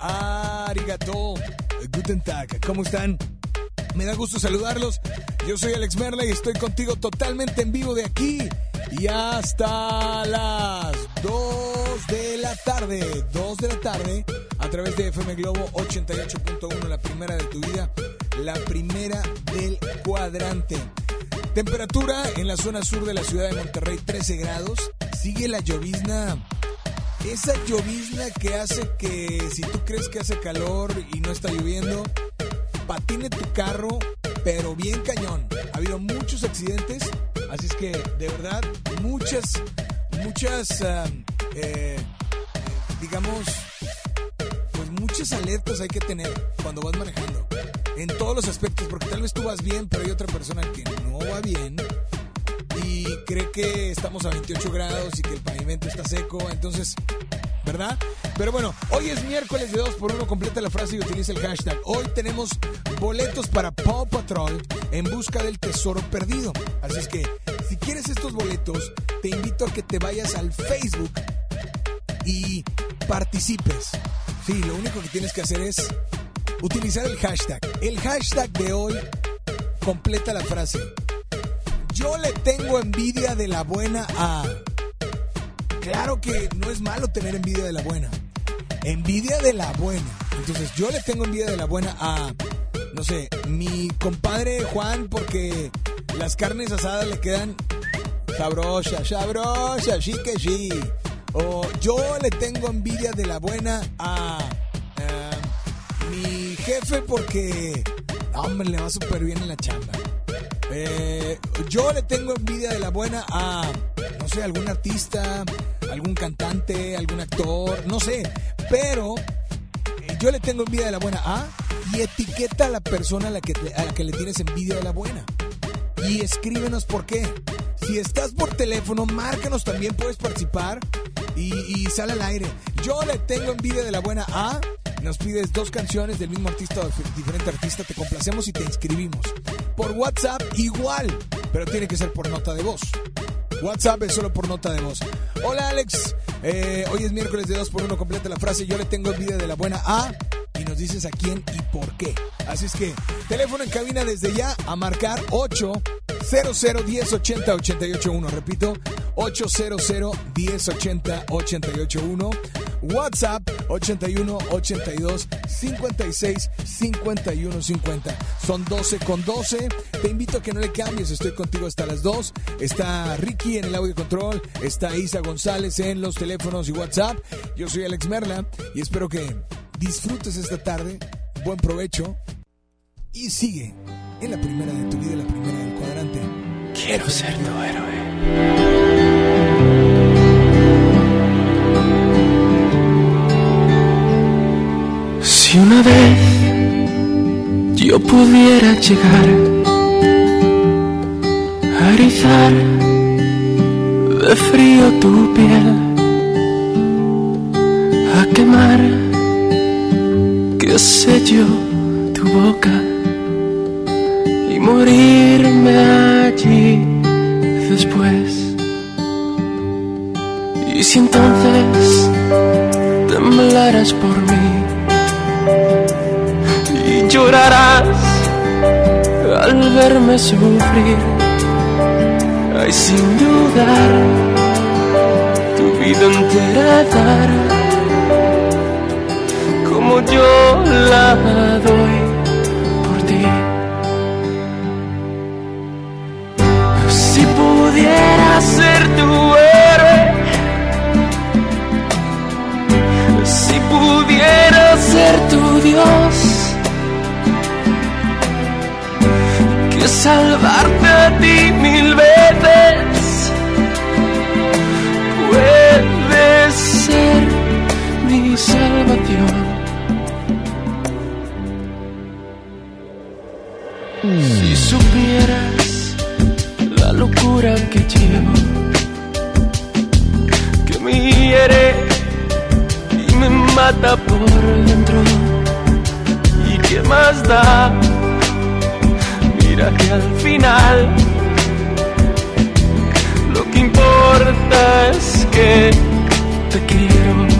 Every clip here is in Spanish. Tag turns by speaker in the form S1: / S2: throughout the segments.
S1: arigato, guten tag. ¿Cómo están? Me da gusto saludarlos. Yo soy Alex Merla y estoy contigo totalmente en vivo de aquí y hasta las 2 de la tarde. 2 de la tarde a través de FM Globo 88.1, la primera de tu vida, la primera del cuadrante. Temperatura en la zona sur de la ciudad de Monterrey 13 grados. Sigue la llovizna. Esa llovizna que hace que si tú crees que hace calor y no está lloviendo, patine tu carro, pero bien cañón. Ha habido muchos accidentes, así es que de verdad muchas, muchas, eh, digamos, pues muchas alertas hay que tener cuando vas manejando. En todos los aspectos, porque tal vez tú vas bien, pero hay otra persona que no va bien y cree que estamos a 28 grados y que el pavimento está seco, entonces, ¿verdad? Pero bueno, hoy es miércoles de 2 por 1 completa la frase y utiliza el hashtag. Hoy tenemos boletos para Paw Patrol en busca del tesoro perdido. Así es que, si quieres estos boletos, te invito a que te vayas al Facebook y participes. Sí, lo único que tienes que hacer es utilizar el hashtag. El hashtag de hoy completa la frase. Yo le tengo envidia de la buena a. claro que no es malo tener envidia de la buena. Envidia de la buena. Entonces yo le tengo envidia de la buena a, no sé, mi compadre Juan porque las carnes asadas le quedan sabrosas, sabrosas, sí que sí. O yo le tengo envidia de la buena a eh, mi jefe porque, hombre, le va súper bien en la chamba. Eh, yo le tengo envidia de la buena a, no sé, algún artista, algún cantante, algún actor, no sé. Pero eh, yo le tengo envidia de la buena a y etiqueta a la persona a la que, a la que le tienes envidia de la buena. Y escríbenos por qué. Si estás por teléfono, márcanos también, puedes participar y, sale al aire. Yo le tengo envidia de la buena a. Nos pides dos canciones del mismo artista o diferente artista, te complacemos y te inscribimos. Por WhatsApp igual, pero tiene que ser por nota de voz. WhatsApp es solo por nota de voz. Hola Alex, Eh, hoy es miércoles de 2 por 1 completa la frase yo le tengo envidia de la buena A y nos dices a quién y por qué. Así es que teléfono en cabina desde ya a marcar 800 1080 881. Repito, 800 1080 881. WhatsApp 81 82 56 51 50. Son 12 con 12. Te invito a que no le cambies. Estoy contigo hasta las 2. Está Ricky en el audio control. Está Isa González en los teléfonos y WhatsApp. Yo soy Alex Merla y espero que disfrutes esta tarde. Buen provecho. Y sigue en la primera de tu vida, la primera del cuadrante.
S2: Quiero ser tu héroe. Si una vez yo pudiera llegar a erizar de frío tu piel, a quemar, qué sé yo, tu boca y morirme allí después. Y si entonces temblarás por mí llorarás al verme sufrir, ay sin dudar, tu vida entera dar como yo la doy por ti. Si pudiera ser tu héroe, si pudiera ser tu Dios, salvarte a ti mil veces puede ser mi salvación. Si supieras la locura que llevo, que me hiere y me mata por dentro, y qué más da, mira que al final lo que importa es que te quiero.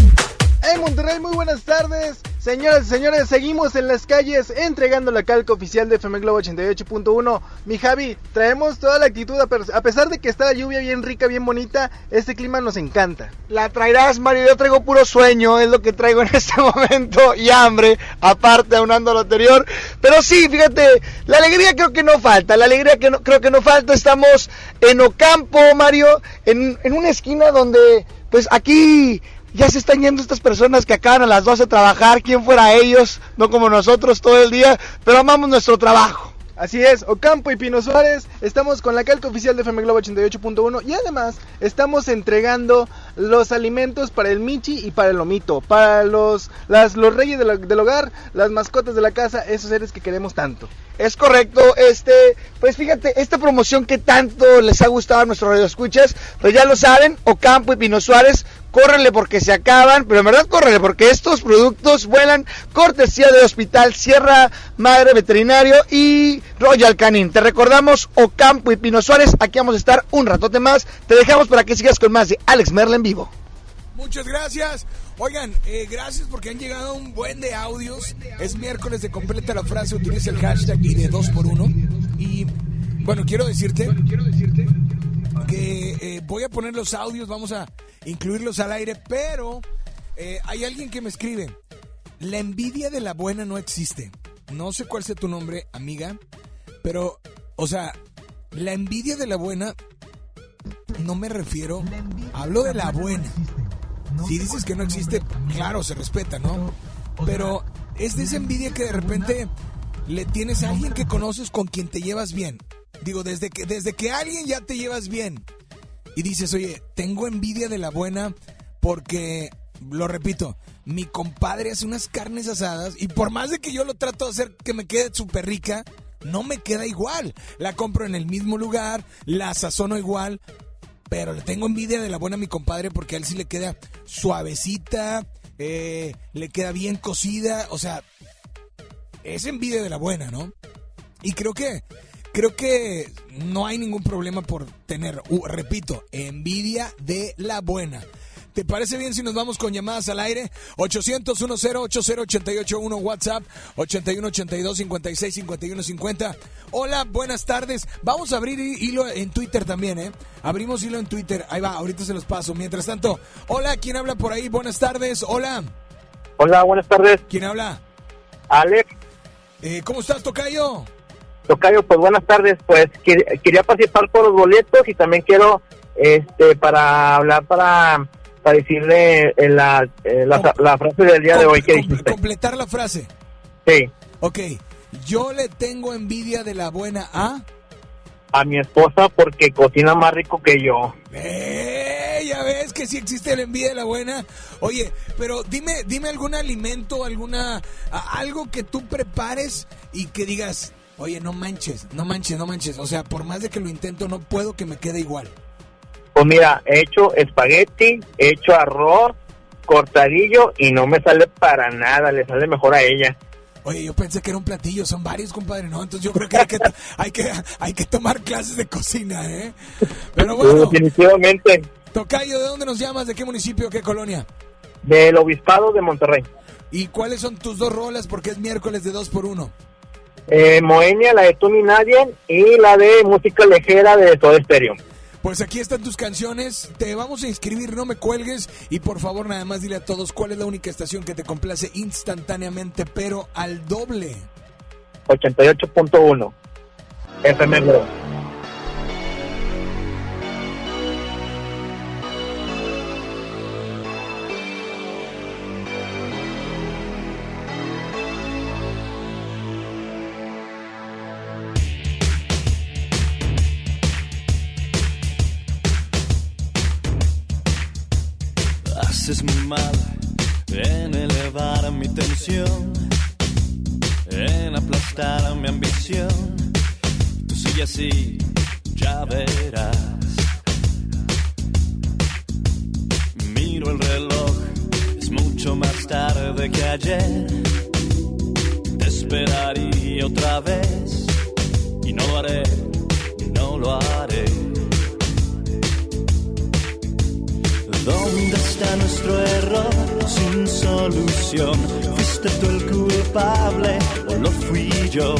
S3: En Monterrey, muy buenas tardes. Señoras y señores, seguimos en las calles entregando la calca oficial de FM Globo 88.1. Mi Javi, traemos toda la actitud, a pesar de que está la lluvia bien rica, bien bonita, este clima nos encanta.
S4: La traerás, Mario, yo traigo puro sueño, es lo que traigo en este momento, y hambre, aparte aunando lo anterior. Pero sí, fíjate, la alegría creo que no falta, la alegría que no, creo que no falta. Estamos en Ocampo, Mario, en, en una esquina donde, pues aquí ya se están yendo estas personas que acaban a las 12 a trabajar, quién fuera ellos, no como nosotros todo el día, pero amamos nuestro trabajo.
S3: Así es, Ocampo y Pino Suárez, estamos con la calca oficial de FM Globo 88.1 y además estamos entregando los alimentos para el Michi y para el Lomito, para los, las, los reyes del hogar, las mascotas de la casa, esos seres que queremos tanto.
S4: Es correcto, este, pues fíjate, esta promoción que tanto les ha gustado a nuestros radioescuchas, pues ya lo saben, Ocampo y Pino Suárez córrele porque se acaban, pero en verdad córrele porque estos productos vuelan cortesía de Hospital Sierra Madre Veterinario y Royal Canin. Te recordamos Ocampo y Pino Suárez, aquí vamos a estar un ratote más. Te dejamos para que sigas con más de Alex Merla en vivo.
S1: Muchas gracias. Oigan, eh, gracias porque han llegado un buen de audios. Es miércoles de completa la frase, utiliza el hashtag y de 2 por 1 Y bueno, quiero decirte que eh, voy a poner los audios, vamos a incluirlos al aire, pero eh, hay alguien que me escribe, la envidia de la buena no existe. No sé cuál sea tu nombre, amiga, pero, o sea, la envidia de la buena, no me refiero, hablo de la buena. Si dices que no existe, claro, se respeta, ¿no? Pero es de esa envidia que de repente le tienes a alguien que conoces con quien te llevas bien. Digo, desde que, desde que alguien ya te llevas bien y dices, oye, tengo envidia de la buena porque, lo repito, mi compadre hace unas carnes asadas y por más de que yo lo trato de hacer que me quede súper rica, no me queda igual. La compro en el mismo lugar, la sazono igual, pero le tengo envidia de la buena a mi compadre porque a él sí le queda suavecita, eh, le queda bien cocida, o sea, es envidia de la buena, ¿no? Y creo que creo que no hay ningún problema por tener, uh, repito, envidia de la buena. ¿Te parece bien si nos vamos con llamadas al aire? 800-1080-80881 WhatsApp 8182-565150. Hola, buenas tardes. Vamos a abrir hilo en Twitter también, ¿eh? Abrimos hilo en Twitter. Ahí va, ahorita se los paso. Mientras tanto, hola, ¿quién habla por ahí? Buenas tardes. Hola.
S5: Hola, buenas tardes.
S1: ¿Quién habla?
S5: Alex.
S1: Eh, ¿Cómo estás, Tocayo?
S5: Tocayo, pues buenas tardes. Pues quería participar por los boletos y también quiero, este, para hablar para, para decirle eh, la, eh, la, la, frase del día de hoy que dijiste.
S1: Completar la frase.
S5: Sí.
S1: Ok. Yo le tengo envidia de la buena A.
S5: A mi esposa porque cocina más rico que yo.
S1: ¡Eh! Ya ves que sí existe la envidia de la buena. Oye, pero dime, dime algún alimento, alguna, algo que tú prepares y que digas, Oye, no manches, no manches, no manches. O sea, por más de que lo intento, no puedo que me quede igual.
S5: Pues mira, he hecho espagueti, he hecho arroz, cortadillo y no me sale para nada, le sale mejor a ella.
S1: Oye, yo pensé que era un platillo, son varios, compadre, ¿no? Entonces yo creo que hay que, hay que, hay que tomar clases de cocina, ¿eh? Pero bueno.
S5: Definitivamente.
S1: Tocayo, ¿de dónde nos llamas? ¿De qué municipio, qué colonia?
S5: Del Obispado de Monterrey.
S1: ¿Y cuáles son tus dos rolas? Porque es miércoles de dos por uno.
S5: Eh, Moenia, la de Tú ni Nadie, y la de música ligera de todo estéreo.
S1: Pues aquí están tus canciones, te vamos a inscribir, no me cuelgues y por favor nada más dile a todos cuál es la única estación que te complace instantáneamente, pero al doble.
S5: 88.1 FM
S6: en aplastar mi ambición. Tú sigue así, ya verás. Miro el reloj, es mucho más tarde que ayer. Te esperaría otra vez y no lo haré, no lo haré. ¿Dónde está nuestro error sin solución? ¿Fuiste tú el culpable o lo fui yo?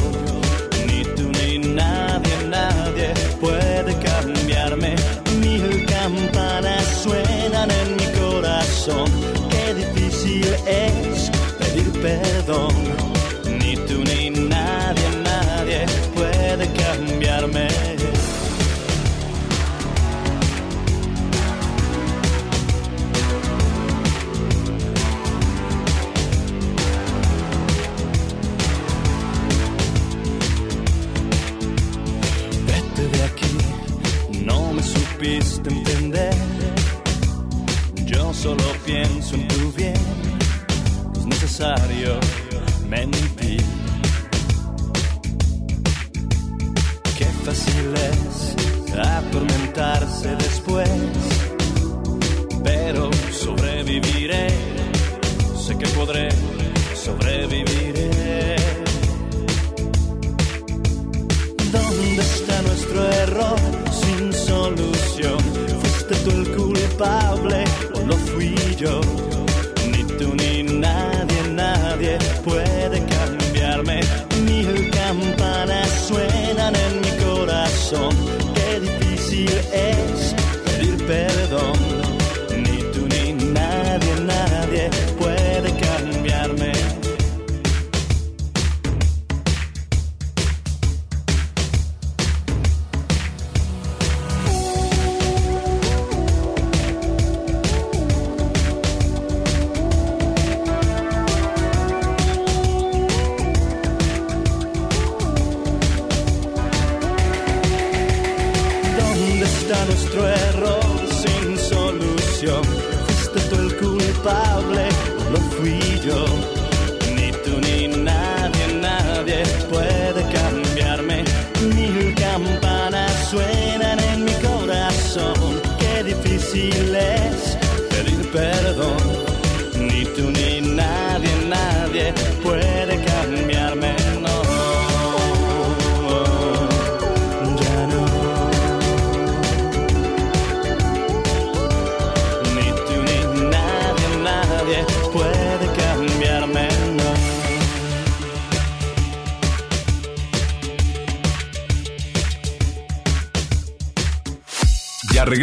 S6: Ni tú ni nadie, nadie puede cambiarme. Mil campanas suenan en mi corazón. Qué difícil es pedir perdón.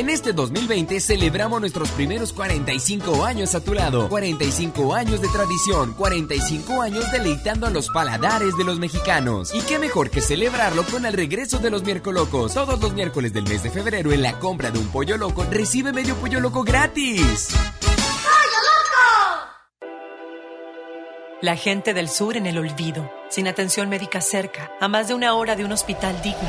S7: En este 2020 celebramos nuestros primeros 45 años a tu lado. 45 años de tradición, 45 años deleitando a los paladares de los mexicanos. Y qué mejor que celebrarlo con el regreso de los miércolocos. Todos los miércoles del mes de febrero en la compra de un pollo loco recibe medio pollo loco gratis.
S8: La gente del sur en el olvido, sin atención médica cerca, a más de una hora de un hospital digno.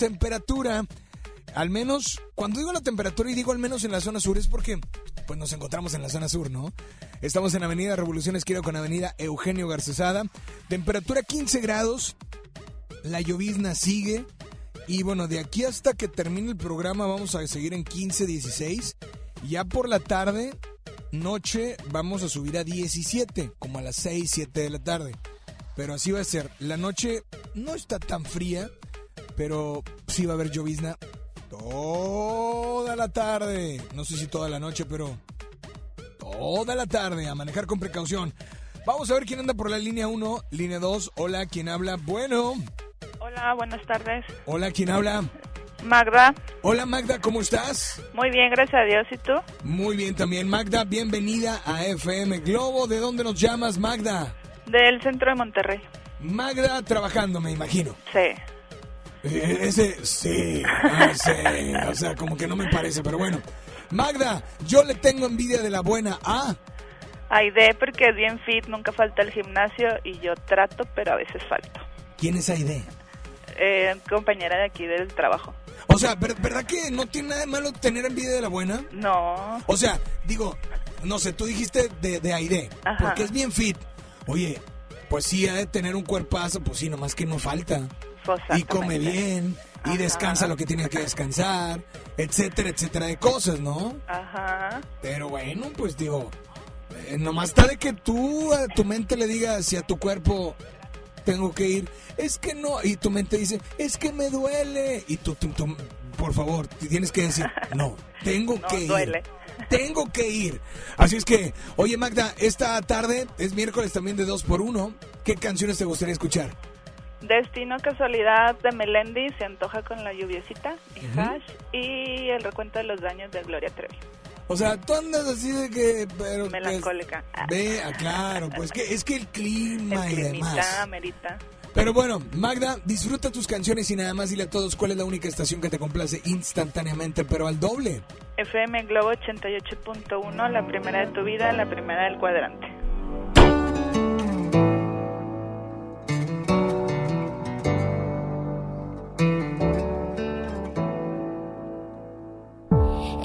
S1: Temperatura. Al menos, cuando digo la temperatura y digo al menos en la zona sur es porque pues nos encontramos en la zona sur, ¿no? Estamos en Avenida Revolución Esquina con Avenida Eugenio Garcesada. Temperatura 15 grados. La llovizna sigue. Y bueno, de aquí hasta que termine el programa vamos a seguir en 15, 16. Ya por la tarde, noche, vamos a subir a 17, como a las 6, 7 de la tarde. Pero así va a ser. La noche no está tan fría, pero sí va a haber llovizna toda la tarde. No sé si toda la noche, pero toda la tarde. A manejar con precaución. Vamos a ver quién anda por la línea 1, línea 2. Hola, ¿quién habla? Bueno.
S9: Hola, buenas tardes.
S1: Hola, ¿quién habla?
S9: Magda.
S1: Hola Magda, ¿cómo estás?
S9: Muy bien, gracias a Dios. ¿Y tú?
S1: Muy bien también. Magda, bienvenida a FM Globo. ¿De dónde nos llamas, Magda?
S9: Del centro de Monterrey.
S1: Magda trabajando, me imagino.
S9: Sí.
S1: Ese, sí, sí, o sea, como que no me parece, pero bueno. Magda, yo le tengo envidia de la buena A.
S9: Aide, porque es bien fit, nunca falta el gimnasio y yo trato, pero a veces falto.
S1: ¿Quién es Aide?
S9: Eh, compañera de aquí del trabajo.
S1: O sea, ¿ver- ¿verdad que no tiene nada de malo tener envidia de la buena?
S9: No.
S1: O sea, digo, no sé, tú dijiste de, de Aide,
S9: Ajá.
S1: porque es bien fit. Oye, pues sí, ha de tener un cuerpazo, pues sí, nomás que no falta. Y come bien, y descansa lo que tiene que descansar, etcétera, etcétera de cosas, ¿no?
S9: Ajá.
S1: Pero bueno, pues digo, eh, nomás está de que tú a tu mente le digas y a tu cuerpo tengo que ir, es que no, y tu mente dice, es que me duele, y tú, tú- tú, por favor, tienes que decir, no, tengo
S9: No
S1: que
S9: duele.
S1: ir. Tengo que ir. Así es que, oye Magda, esta tarde es miércoles también de 2 por 1 ¿Qué canciones te gustaría escuchar?
S9: Destino casualidad de Melendi se antoja con la lluviecita y el recuento de los daños de Gloria Trevi.
S1: O sea, tú andas así de que... Pero,
S9: Melancólica. Ah.
S1: ve, ah, claro, pues que es que el clima
S9: El
S1: y demás.
S9: amerita.
S1: Pero bueno, Magda, disfruta tus canciones y nada más dile a todos cuál es la única estación que te complace instantáneamente, pero al doble.
S9: FM Globo 88.1, la primera de tu vida, la primera del cuadrante.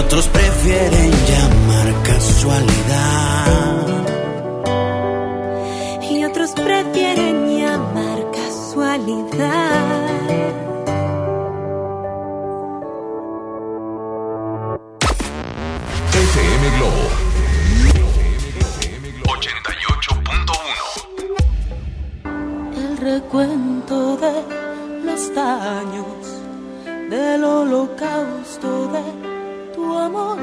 S10: otros prefieren llamar casualidad.
S11: y otros prefieren llamar casualidad.
S12: FM Globo.
S13: 88.1 El recuento de los daños del holocausto de amor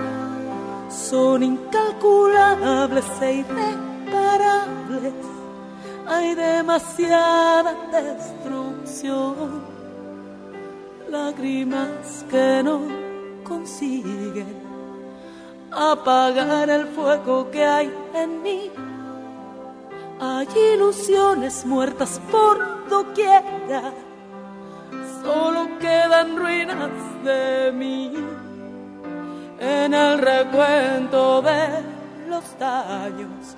S13: son incalculables e irreparables. Hay demasiada destrucción, lágrimas que no consiguen apagar el fuego que hay en mí. Hay ilusiones muertas por doquiera, solo quedan ruinas de mí. En el recuento de los daños,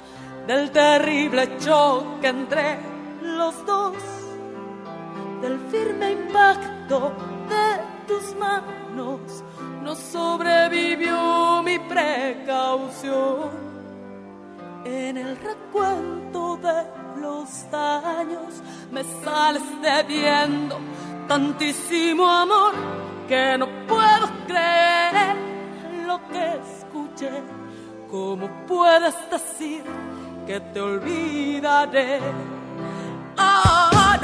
S13: del terrible choque entre los dos, del firme impacto de tus manos, no sobrevivió mi precaución. En el recuento de los daños me sales debiendo tantísimo amor que no puedo creer lo que escuché. ¿Cómo puedes decir que te olvidaré? Ah,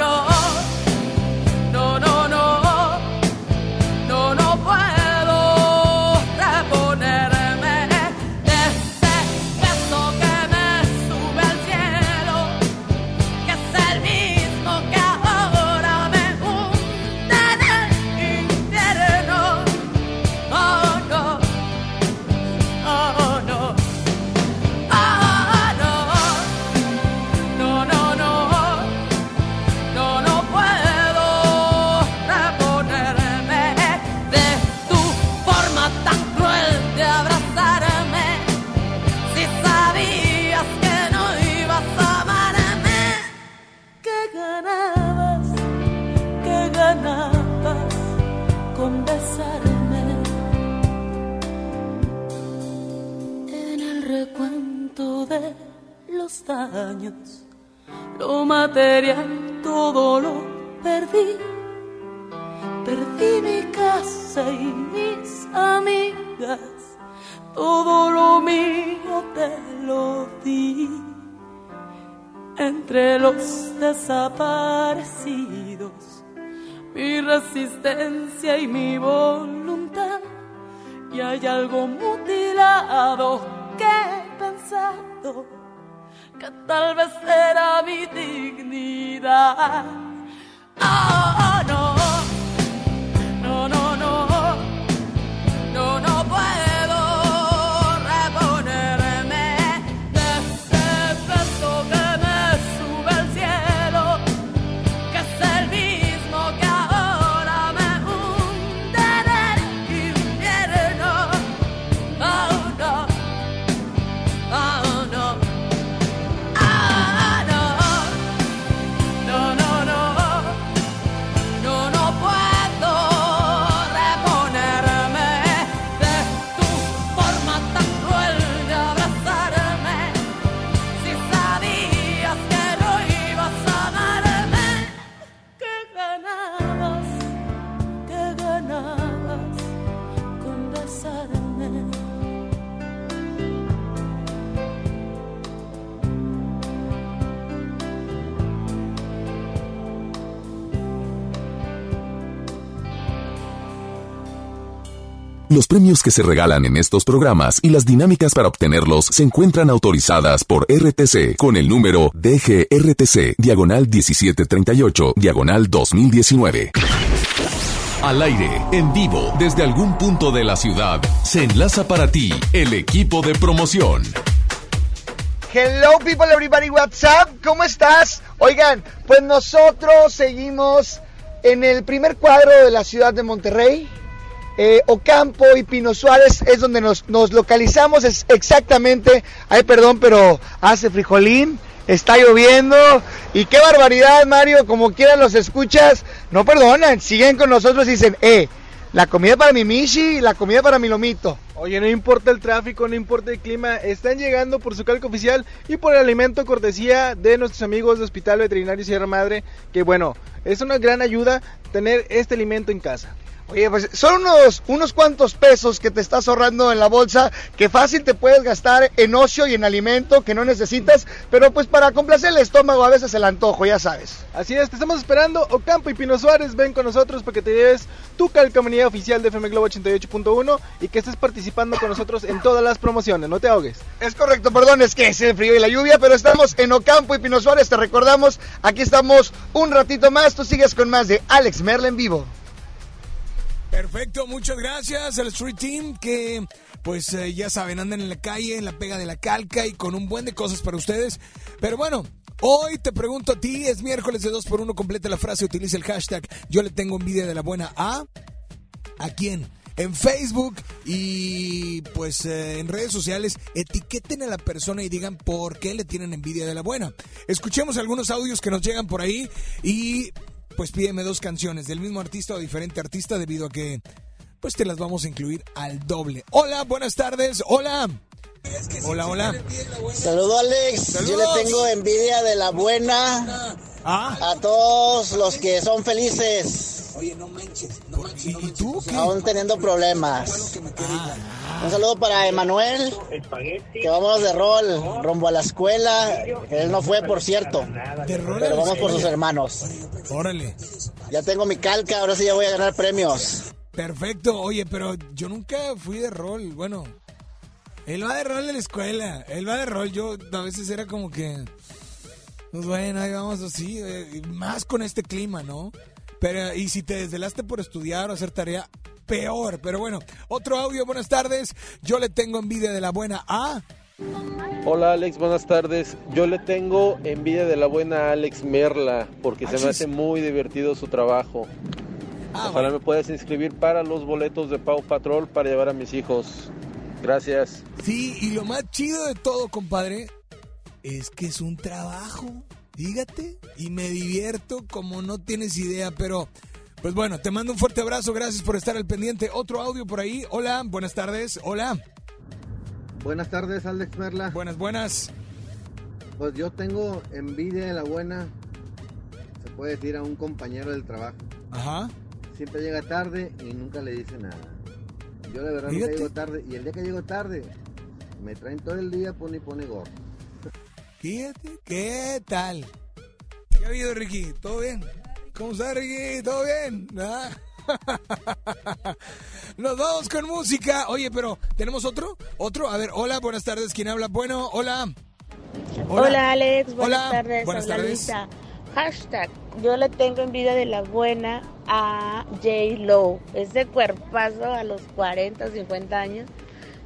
S13: algo mutilado que he pensado que tal vez era mi dignidad. Ah, no,
S12: Los premios que se regalan en estos programas y las dinámicas para obtenerlos se encuentran autorizadas por RTC con el número DGRTC, diagonal 1738, diagonal 2019. Al aire, en vivo, desde algún punto de la ciudad, se enlaza para ti el equipo de promoción.
S4: Hello people, everybody, what's up? ¿Cómo estás? Oigan, pues nosotros seguimos en el primer cuadro de la ciudad de Monterrey. Eh, Ocampo y Pino Suárez es donde nos, nos localizamos, es exactamente, ay perdón, pero hace frijolín, está lloviendo y qué barbaridad Mario, como quieran los escuchas, no perdonan, siguen con nosotros y dicen, eh, la comida para mi Mishi, la comida para mi Lomito.
S3: Oye, no importa el tráfico, no importa el clima, están llegando por su calco oficial y por el alimento cortesía de nuestros amigos de Hospital Veterinario Sierra Madre, que bueno, es una gran ayuda tener este alimento en casa.
S4: Oye, pues son unos, unos cuantos pesos que te estás ahorrando en la bolsa, que fácil te puedes gastar en ocio y en alimento que no necesitas, pero pues para complacer el estómago a veces el antojo, ya sabes.
S3: Así es, te estamos esperando. Ocampo y Pino Suárez, ven con nosotros para que te lleves tu calcomanía oficial de FM Globo 88.1 y que estés participando con nosotros en todas las promociones, no te ahogues.
S4: Es correcto, perdón, es que es el frío y la lluvia, pero estamos en Ocampo y Pino Suárez, te recordamos, aquí estamos un ratito más, tú sigues con más de Alex Merla en vivo.
S1: Perfecto, muchas gracias al Street Team que pues eh, ya saben, andan en la calle, en la pega de la calca y con un buen de cosas para ustedes. Pero bueno, hoy te pregunto a ti, es miércoles de 2x1, completa la frase, utiliza el hashtag yo le tengo envidia de la buena a... ¿A quién? En Facebook y pues eh, en redes sociales etiqueten a la persona y digan por qué le tienen envidia de la buena. Escuchemos algunos audios que nos llegan por ahí y pues pídeme dos canciones del mismo artista o diferente artista debido a que pues te las vamos a incluir al doble. Hola, buenas tardes. Hola. Hola, hola.
S14: Saludo Alex, yo le tengo envidia de la buena
S1: Ah.
S14: a todos los que son felices.
S1: Oye, no manches, no manches. ¿Y, tú qué?
S14: Aún teniendo problemas. Un saludo para Emanuel, que vamos de rol, rumbo a la escuela. Él no fue, por cierto. Pero vamos por sus hermanos.
S1: Órale.
S14: Ya tengo mi calca, ahora sí ya voy a ganar premios.
S1: Perfecto. Oye, pero yo nunca fui de rol. Bueno, él va de rol en la escuela. Él va de rol. Yo a veces era como que. Pues bueno, ahí vamos así. eh, más con este clima, ¿no? Pero, y si te desvelaste por estudiar o hacer tarea, peor. Pero bueno, otro audio. Buenas tardes. Yo le tengo envidia de la buena a.
S15: Hola Alex, buenas tardes. Yo le tengo envidia de la buena Alex Merla porque se me hace muy divertido su trabajo. Ojalá me puedas inscribir para los boletos de Pau Patrol para llevar a mis hijos. Gracias.
S1: Sí, y lo más chido de todo, compadre, es que es un trabajo. Dígate. Y me divierto como no tienes idea, pero. Pues bueno, te mando un fuerte abrazo, gracias por estar al pendiente. Otro audio por ahí. Hola, buenas tardes. Hola.
S16: Buenas tardes, Alex Merla.
S1: Buenas, buenas.
S16: Pues yo tengo envidia de la buena, se puede decir, a un compañero del trabajo.
S1: Ajá.
S16: Siempre llega tarde y nunca le dice nada. Yo de verdad nunca
S1: Fíjate.
S16: llego tarde y el día que llego tarde me traen todo el día, pone y pone gorro.
S1: Fíjate, ¿qué tal? ¿Qué ha habido, Ricky? ¿Todo bien? ¿Cómo está, Ricky? ¿Todo bien? ¿Ah? Nos vamos con música. Oye, pero ¿tenemos otro? ¿Otro? A ver, hola, buenas tardes. ¿Quién habla? Bueno, hola.
S17: Hola, Alex, buenas
S1: Hola,
S17: tardes.
S1: buenas
S17: habla
S1: tardes.
S17: Lisa. Hashtag, yo le tengo envidia de la buena a J. Lo. Ese cuerpazo a los 40, 50 años,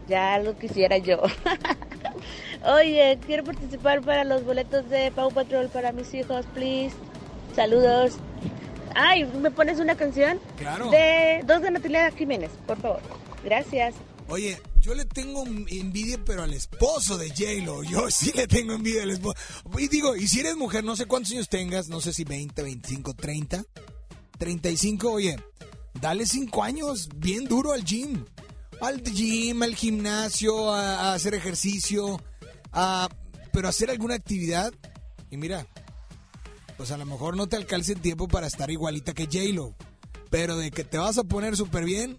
S17: ya lo quisiera yo. Oye, quiero participar para los boletos de Pau Patrol para mis hijos, please. Saludos. Ay, ¿me pones una canción?
S1: Claro.
S17: De dos de Natalia Jiménez, por favor. Gracias.
S1: Oye, yo le tengo envidia, pero al esposo de J-Lo. Yo sí le tengo envidia al esposo. Y digo, y si eres mujer, no sé cuántos años tengas, no sé si 20, 25, 30, 35, oye, dale 5 años bien duro al gym. Al gym, al gimnasio, a, a hacer ejercicio, a, pero hacer alguna actividad. Y mira, pues a lo mejor no te alcance tiempo para estar igualita que J-Lo. Pero de que te vas a poner súper bien,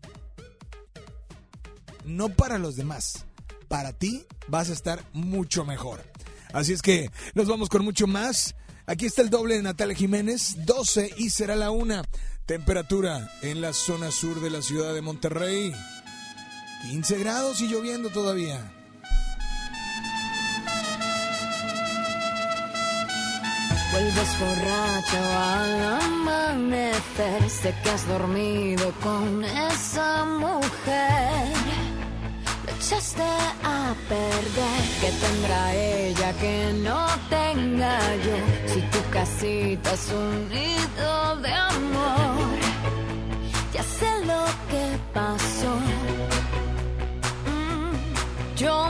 S1: no para los demás. Para ti vas a estar mucho mejor. Así es que nos vamos con mucho más. Aquí está el doble de Natalia Jiménez, 12 y será la una. Temperatura en la zona sur de la ciudad de Monterrey. 15 grados y lloviendo todavía.
S18: Vuelves borracho al amanecer, sé que has dormido con esa mujer. Lo echaste a perder, que tendrá ella que no tenga yo. Si tu casita es un nido de amor, ya sé lo que pasó. Mm, Yo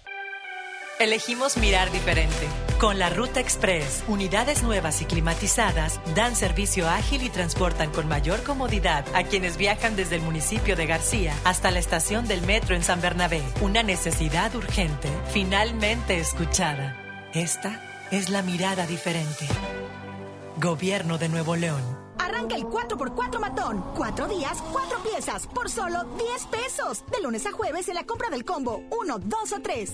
S8: Elegimos mirar diferente. Con la Ruta Express, unidades nuevas y climatizadas dan servicio ágil y transportan con mayor comodidad a quienes viajan desde el municipio de García hasta la estación del metro en San Bernabé. Una necesidad urgente, finalmente escuchada. Esta es la mirada diferente. Gobierno de Nuevo León.
S19: Arranca el 4x4 matón. Cuatro días, cuatro piezas, por solo 10 pesos. De lunes a jueves en la compra del combo 1, 2 o 3.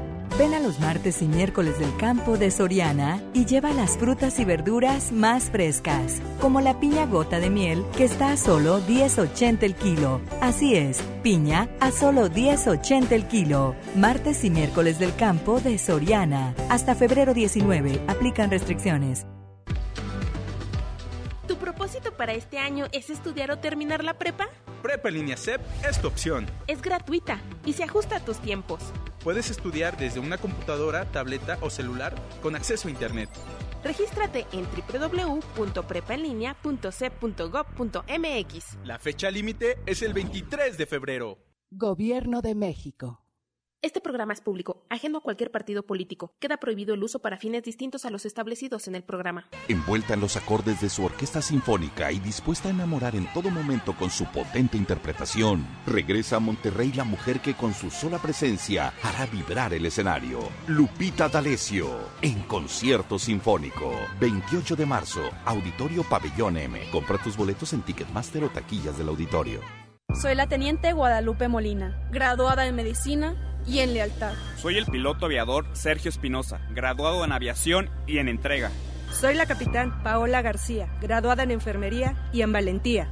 S20: Ven a los martes y miércoles del campo de Soriana y lleva las frutas y verduras más frescas, como la piña gota de miel que está a solo 10.80 el kilo. Así es, piña a solo 10.80 el kilo. Martes y miércoles del campo de Soriana. Hasta febrero 19. Aplican restricciones.
S21: ¿Tu propósito para este año es estudiar o terminar la prepa?
S22: Prepa en línea CEP es tu opción.
S21: Es gratuita y se ajusta a tus tiempos.
S22: Puedes estudiar desde una computadora, tableta o celular con acceso a Internet.
S21: Regístrate en www.prepaenlinea.cep.gov.mx.
S22: La fecha límite es el 23 de febrero.
S20: Gobierno de México.
S21: Este programa es público, ajeno a cualquier partido político. Queda prohibido el uso para fines distintos a los establecidos en el programa.
S23: Envuelta en los acordes de su orquesta sinfónica y dispuesta a enamorar en todo momento con su potente interpretación, regresa a Monterrey la mujer que con su sola presencia hará vibrar el escenario. Lupita D'Alessio, en concierto sinfónico. 28 de marzo, Auditorio Pabellón M. Compra tus boletos en Ticketmaster o taquillas del auditorio.
S24: Soy la teniente Guadalupe Molina, graduada en medicina y en lealtad.
S25: Soy el piloto aviador Sergio Espinosa, graduado en aviación y en entrega.
S24: Soy la capitán Paola García, graduada en enfermería y en valentía.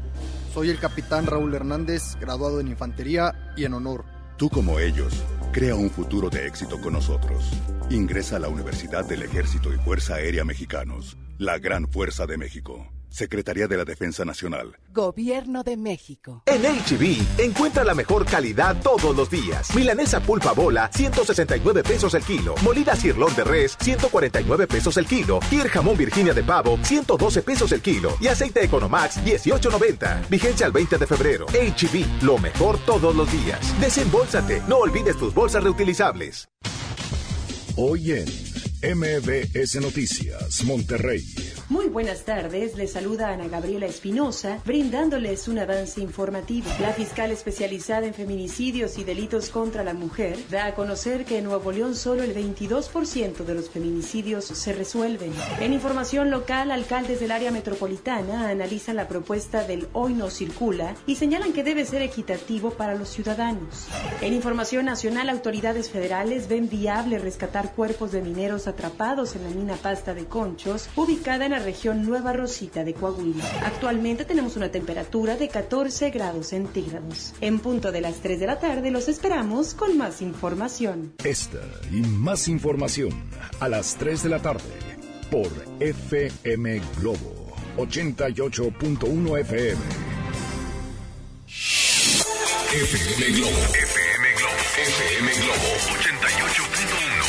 S26: Soy el capitán Raúl Hernández, graduado en infantería y en honor.
S27: Tú como ellos, crea un futuro de éxito con nosotros. Ingresa a la Universidad del Ejército y Fuerza Aérea Mexicanos, la Gran Fuerza de México. Secretaría de la Defensa Nacional.
S20: Gobierno de México.
S28: En HB, encuentra la mejor calidad todos los días. Milanesa pulpa bola, 169 pesos el kilo. Molida cirlón de res, 149 pesos el kilo. Y el jamón Virginia de pavo, 112 pesos el kilo. Y aceite Economax, 18.90. Vigencia al 20 de febrero. HB, lo mejor todos los días. Desembolsate, no olvides tus bolsas reutilizables.
S27: Hoy en MBS Noticias, Monterrey.
S29: Muy buenas tardes, les saluda Ana Gabriela Espinosa, brindándoles un avance informativo. La fiscal especializada en feminicidios y delitos contra la mujer da a conocer que en Nuevo León solo el 22% de los feminicidios se resuelven. En información local, alcaldes del área metropolitana analizan la propuesta del Hoy no circula y señalan que debe ser equitativo para los ciudadanos. En información nacional, autoridades federales ven viable rescatar cuerpos de mineros atrapados en la mina Pasta de Conchos, ubicada en la región Nueva Rosita de Coahuila. Actualmente tenemos una temperatura de 14 grados centígrados. En punto de las 3 de la tarde los esperamos con más información.
S27: Esta y más información a las 3 de la tarde por FM Globo 88.1 FM.
S12: FM Globo. FM Globo. FM Globo 88.1.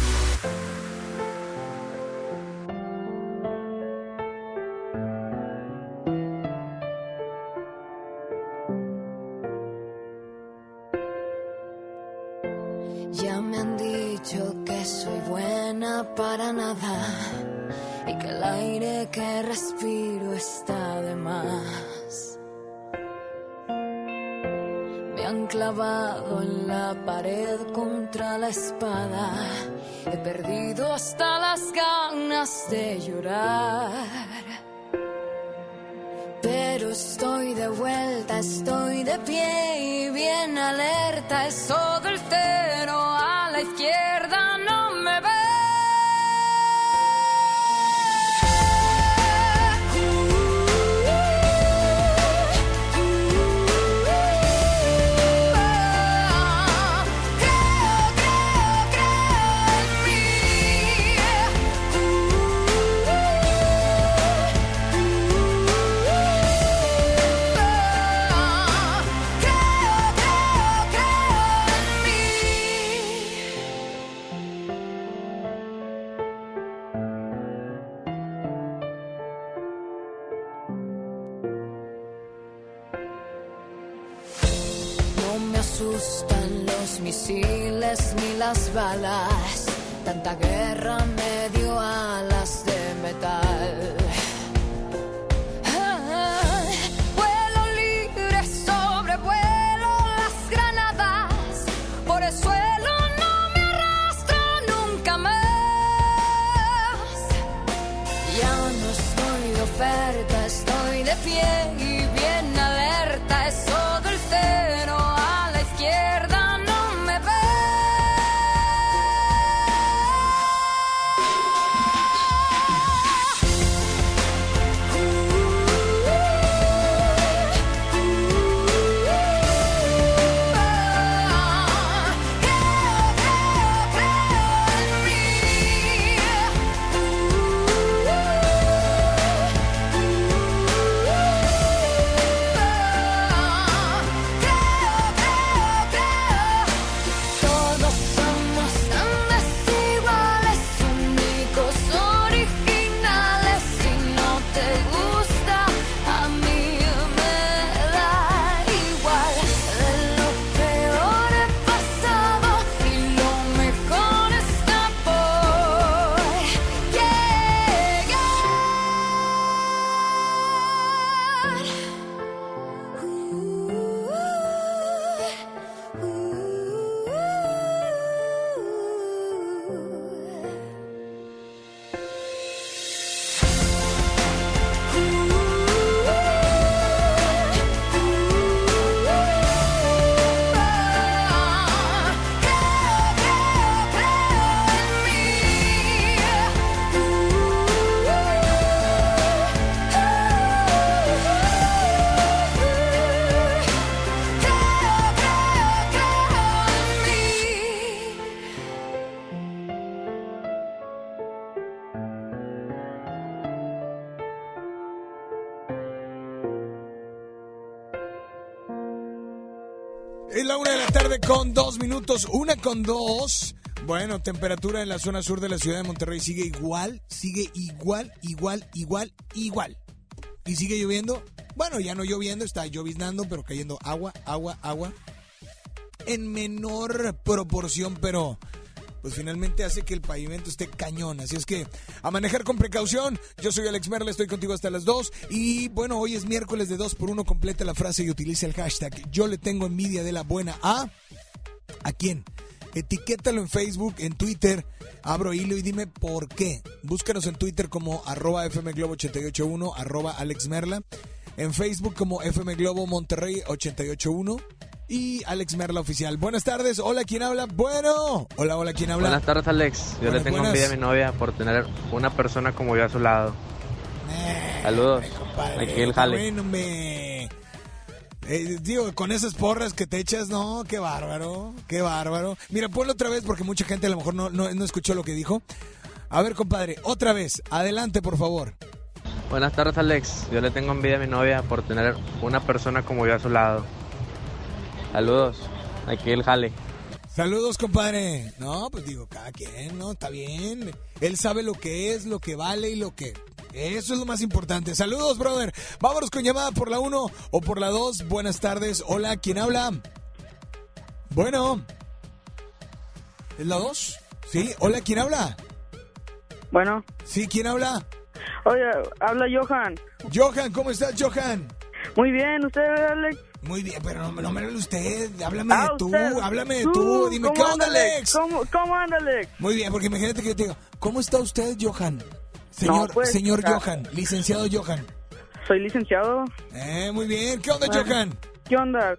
S18: Contra la espada. He perdido hasta las ganas de llorar. Pero estoy de vuelta, estoy de pie y bien alerta. Es todo el cero a la izquierda, misiles ni las balas. Tanta guerra me
S1: minutos, una con dos. Bueno, temperatura en la zona sur de la ciudad de Monterrey sigue igual, sigue igual, igual, igual, igual. ¿Y sigue lloviendo? Bueno, ya no lloviendo, está lloviznando, pero cayendo agua, agua, agua. En menor proporción, pero pues finalmente hace que el pavimento esté cañón. Así es que a manejar con precaución. Yo soy Alex Merla, estoy contigo hasta las 2. Y bueno, hoy es miércoles de 2 por 1 Completa la frase y utiliza el hashtag Yo le tengo envidia de la buena a. ¿A quién? Etiquétalo en Facebook, en Twitter. Abro hilo y dime por qué. Búscanos en Twitter como arroba fmglobo881, arroba Alex Merla. En Facebook como FM Globo Monterrey 881 y Alex Merla Oficial. Buenas tardes, hola, ¿quién habla? Bueno, hola, hola, ¿quién habla?
S30: Buenas tardes, Alex. Yo
S1: Buenas,
S30: le tengo
S1: buenas.
S30: envidia a mi novia por tener una persona como yo a su lado. Saludos. Aquí el jale.
S1: Bueno, me... Eh, digo, con esas porras que te echas, no, qué bárbaro, qué bárbaro. Mira, ponlo otra vez porque mucha gente a lo mejor no, no, no escuchó lo que dijo. A ver, compadre, otra vez, adelante, por favor.
S30: Buenas tardes, Alex. Yo le tengo envidia a mi novia por tener una persona como yo a su lado. Saludos. Aquí el jale.
S1: Saludos, compadre. No, pues digo, cada quien, ¿no? Está bien. Él sabe lo que es, lo que vale y lo que... Eso es lo más importante. Saludos, brother. Vámonos con llamada por la 1 o por la 2. Buenas tardes. Hola, ¿quién habla? Bueno. ¿Es la 2? Sí. Hola, ¿quién habla?
S31: Bueno.
S1: Sí, ¿quién habla?
S31: Oye, habla Johan.
S1: Johan, ¿cómo estás, Johan?
S31: Muy bien, ¿usted, Alex?
S1: Muy bien, pero no, no me hable usted, háblame
S31: Ah,
S1: de tú,
S31: usted.
S1: háblame de
S31: Tú,
S1: tú, dime,
S31: ¿cómo
S1: ¿qué onda,
S31: Alex? ¿Cómo, cómo anda, Alex?
S1: Muy bien, porque imagínate que yo te digo, ¿cómo está usted, Johan? Señor,
S31: No, pues,
S1: señor
S31: ah.
S1: Johan, licenciado Johan.
S31: Soy licenciado.
S1: Eh, muy bien, ¿qué onda,
S31: Bueno.
S1: Johan?
S31: ¿Qué onda?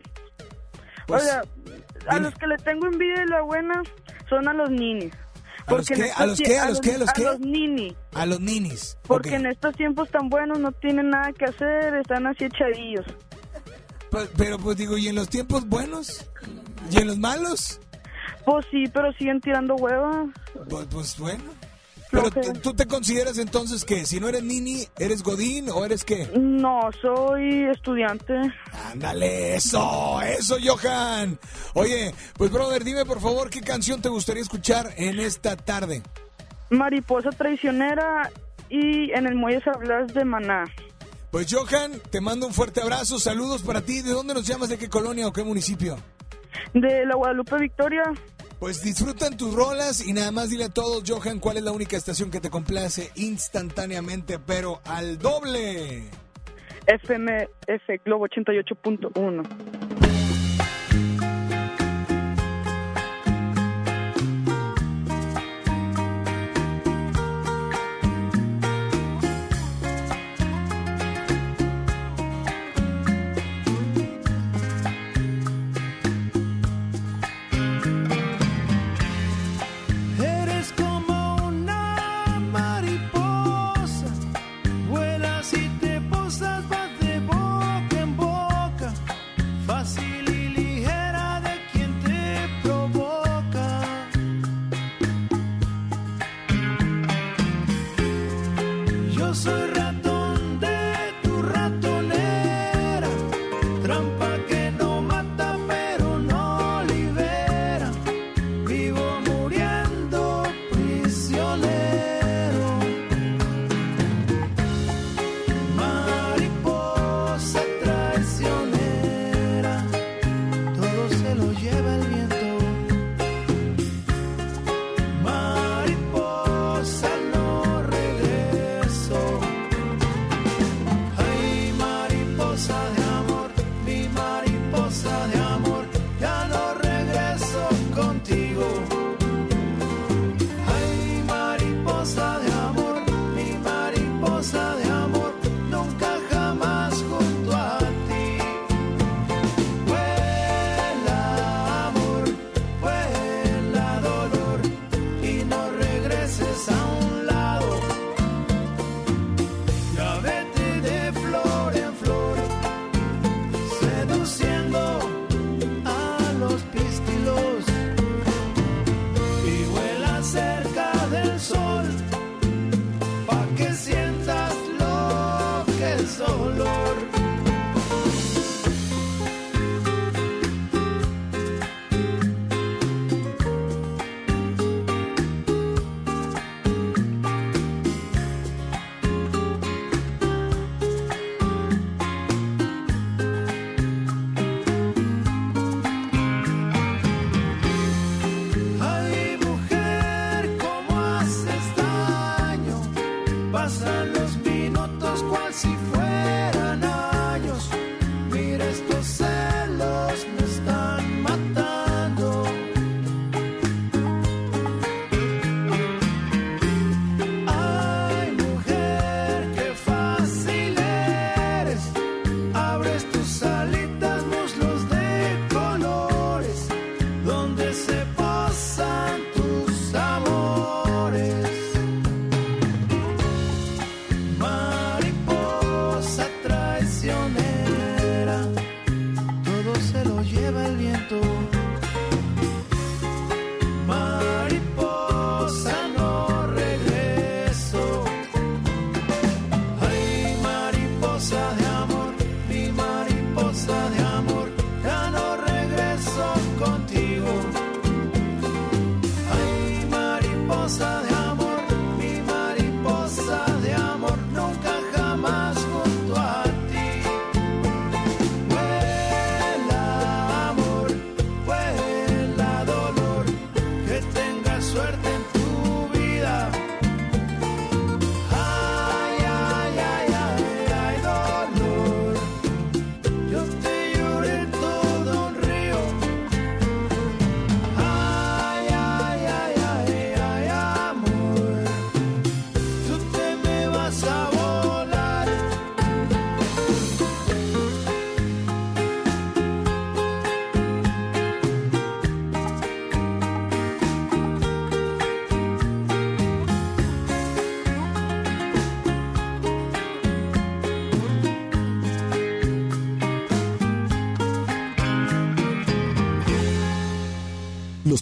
S1: Pues,
S31: Oiga, a los que le tengo envidia y la buena son a los ninis.
S1: ¿A los qué? ¿A los qué? ¿A los qué? ¿A los qué?
S31: A los nini.
S1: A los ninis.
S31: Porque
S1: ok.
S31: en estos tiempos tan buenos no tienen nada que hacer, están así echadillos.
S1: Pues, pero pues digo, ¿y en los tiempos buenos? ¿Y en los malos?
S31: Pues sí, pero siguen tirando huevas.
S1: Pues, pues, bueno. Pero
S31: Flojera.
S1: ¿tú- ¿tú te consideras entonces que si no eres nini, eres godín o eres qué?
S31: No, soy estudiante.
S1: Ándale, eso, eso, Johan. Oye, pues brother, dime por favor qué canción te gustaría escuchar en esta tarde.
S31: Mariposa traicionera y en el muelle hablas de maná.
S1: Pues Johan, te mando un fuerte abrazo, saludos para ti. ¿De dónde nos llamas? ¿De qué colonia o qué municipio?
S31: De la Guadalupe Victoria.
S1: Pues disfrutan tus rolas y nada más dile a todos, Johan, cuál es la única estación que te complace instantáneamente, pero al doble.
S31: FMF Globo 88.1.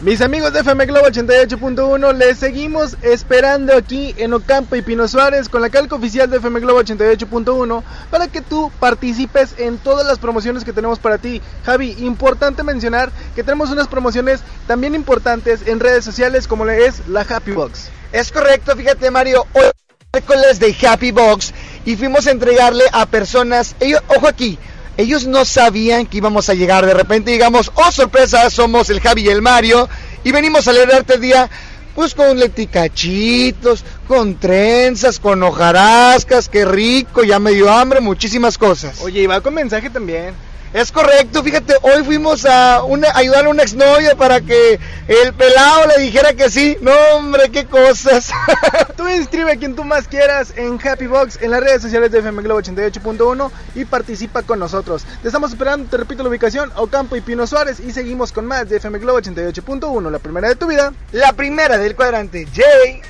S3: Mis amigos de FM Globo 88.1, les seguimos esperando aquí en Ocampo y Pino Suárez con la calca oficial de FM Globo 88.1 para que tú participes en todas las promociones que tenemos para ti. Javi, importante mencionar que tenemos unas promociones también importantes en redes sociales como es la Happy Box.
S4: Es correcto, fíjate Mario, hoy es miércoles de Happy Box y fuimos a entregarle a personas, ellos, ojo aquí, ellos no sabían que íbamos a llegar. De repente digamos, oh sorpresa, somos el Javi y el Mario y venimos a alegrarte el día pues con leticachitos, con trenzas, con hojarascas, qué rico, ya me dio hambre, muchísimas cosas.
S3: Oye, y va con mensaje también.
S4: Es correcto, fíjate, hoy fuimos a una, ayudar a una exnovia para que el pelado le dijera que sí. No, hombre, qué cosas.
S3: tú inscribe a quien tú más quieras en Happy Box en las redes sociales de FM Globo 88.1 y participa con nosotros. Te estamos esperando, te repito la ubicación, Ocampo y Pino Suárez y seguimos con más de FM Globo 88.1, la primera de tu vida.
S4: La primera del cuadrante, Jay.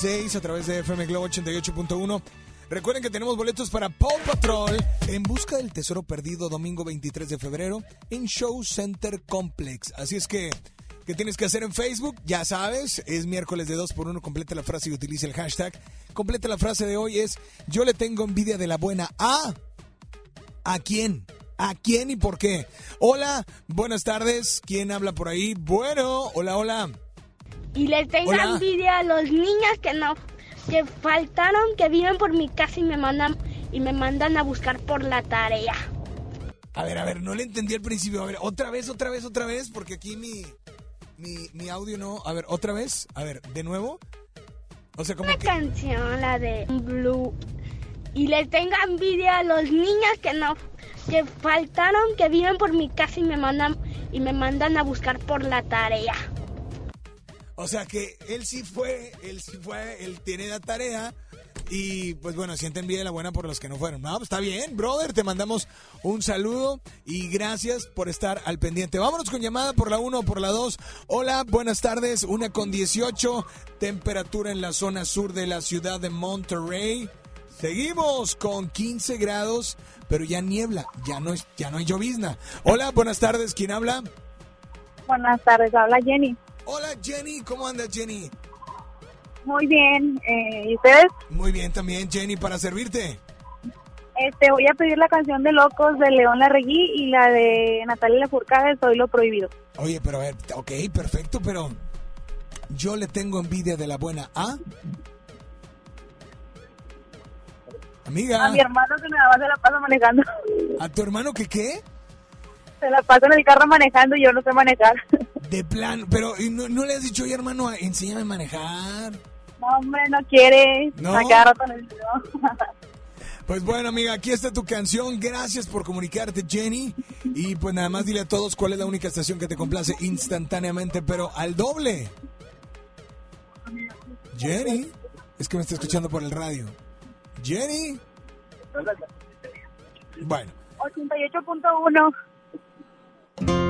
S1: 16 a través de FM Globo 88.1. Recuerden que tenemos boletos para Paw Patrol en busca del tesoro perdido domingo 23 de febrero en Show Center Complex. Así es que, ¿qué tienes que hacer en Facebook? Ya sabes, es miércoles de 2 por 1 Completa la frase y utiliza el hashtag. Completa la frase de hoy es: Yo le tengo envidia de la buena a. ¿A quién? ¿A quién y por qué? Hola, buenas tardes. ¿Quién habla por ahí? Bueno, hola, hola.
S17: Y les tengo
S1: Hola.
S17: envidia a los niños que no que faltaron, que viven por mi casa y me mandan y me mandan a buscar por la tarea.
S1: A ver, a ver, no le entendí al principio. A ver, otra vez, otra vez, otra vez, porque aquí mi, mi, mi audio no. A ver, otra vez. A ver, de nuevo. O sea, como
S17: Una
S1: que.
S17: canción, la de Blue. Y les tengo envidia a los niños que no que faltaron, que viven por mi casa y me mandan y me mandan a buscar por la tarea.
S1: O sea que él sí fue, él sí fue, él tiene la tarea. Y pues bueno, siente envidia de la buena por los que no fueron. No, pues está bien, brother. Te mandamos un saludo y gracias por estar al pendiente. Vámonos con llamada por la 1 o por la 2. Hola, buenas tardes. Una con 18. Temperatura en la zona sur de la ciudad de Monterrey. Seguimos con 15 grados, pero ya niebla, ya no, es, ya no hay llovizna. Hola, buenas tardes. ¿Quién habla?
S32: Buenas tardes, habla Jenny.
S1: Hola Jenny, ¿cómo anda Jenny?
S32: Muy bien, eh, ¿y ustedes?
S1: Muy bien también Jenny, para servirte.
S32: Este, voy a pedir la canción de Locos de León Larregui y la de Natalia Lafourcade, Soy lo prohibido.
S1: Oye, pero a ver, ok, perfecto, pero yo le tengo envidia de la buena A. Amiga,
S32: A mi hermano que nada más se la pasa manejando.
S1: ¿a tu hermano que qué?
S32: Se la pasa en el carro manejando y yo no sé manejar.
S1: De plan, pero ¿y no, no le has dicho, oye hermano, enséñame a manejar.
S32: No, hombre, no quiere.
S1: No.
S32: Digo.
S1: Pues bueno, amiga, aquí está tu canción. Gracias por comunicarte, Jenny. Y pues nada más dile a todos cuál es la única estación que te complace instantáneamente, pero al doble. Jenny, es que me está escuchando por el radio. Jenny. Bueno,
S32: 88.1.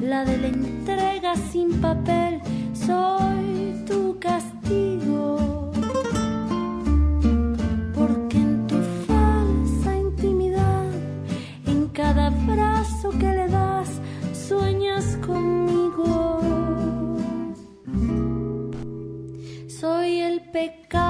S11: la de la entrega sin papel, soy tu castigo. Porque en tu falsa intimidad, en cada abrazo que le das, sueñas conmigo. Soy el pecado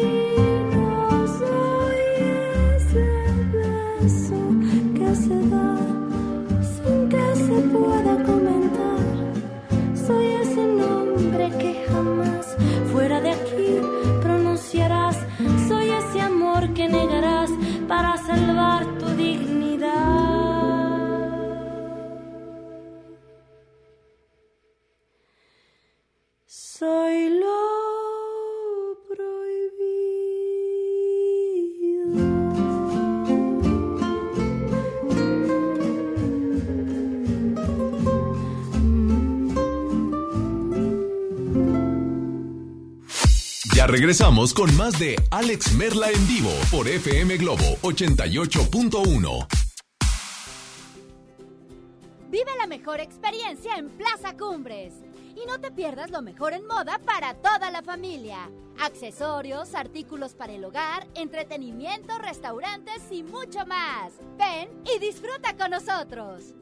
S11: Soy lo
S12: Ya regresamos con más de Alex Merla en vivo por FM Globo 88.1.
S33: Vive la mejor experiencia en Plaza Cumbres. Y no te pierdas lo mejor en moda para toda la familia. Accesorios, artículos para el hogar, entretenimiento, restaurantes y mucho más. Ven y disfruta con nosotros.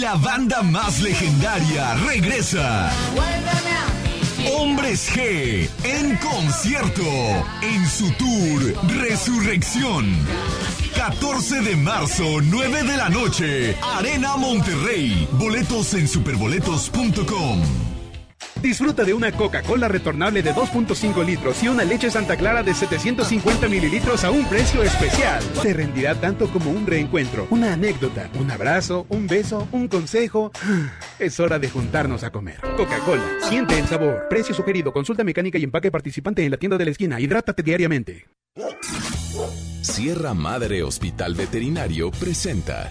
S34: La banda más legendaria regresa. Hombres G en concierto en su tour Resurrección. 14 de marzo, 9 de la noche, Arena Monterrey. Boletos en superboletos.com.
S35: Disfruta de una Coca-Cola retornable de 2.5 litros y una leche Santa Clara de 750 mililitros a un precio especial. Te rendirá tanto como un reencuentro, una anécdota, un abrazo, un beso, un consejo. Es hora de juntarnos a comer. Coca-Cola, siente el sabor. Precio sugerido, consulta mecánica y empaque participante en la tienda de la esquina. Hidrátate diariamente.
S12: Sierra Madre Hospital Veterinario presenta.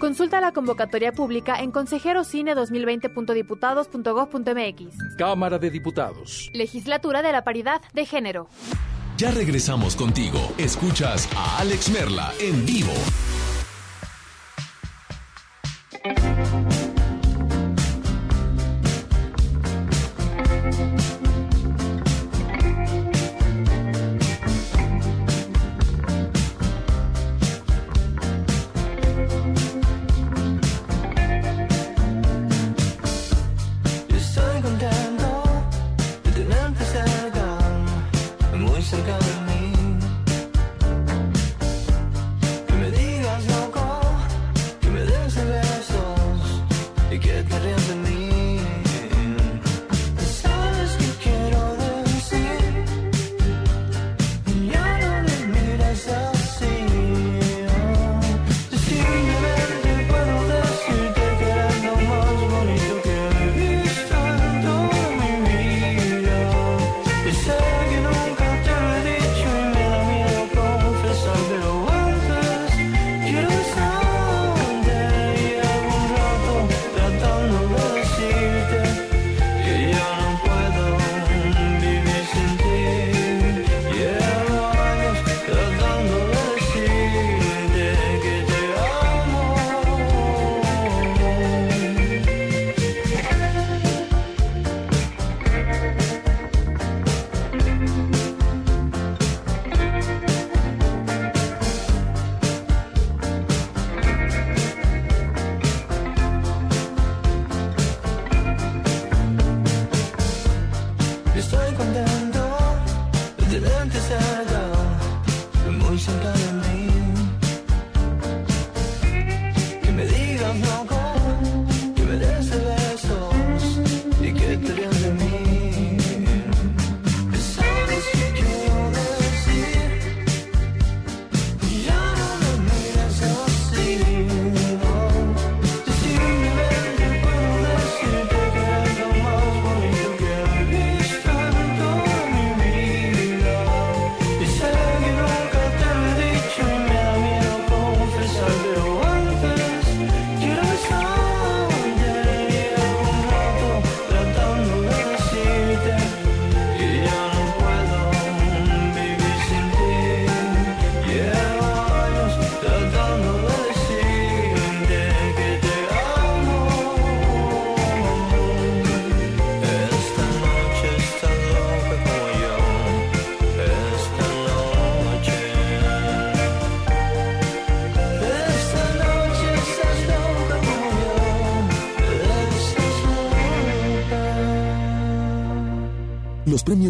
S36: Consulta la convocatoria pública en consejerocine2020.diputados.gov.mx.
S37: Cámara de Diputados.
S36: Legislatura de la Paridad de Género.
S6: Ya regresamos contigo. Escuchas a Alex Merla en vivo.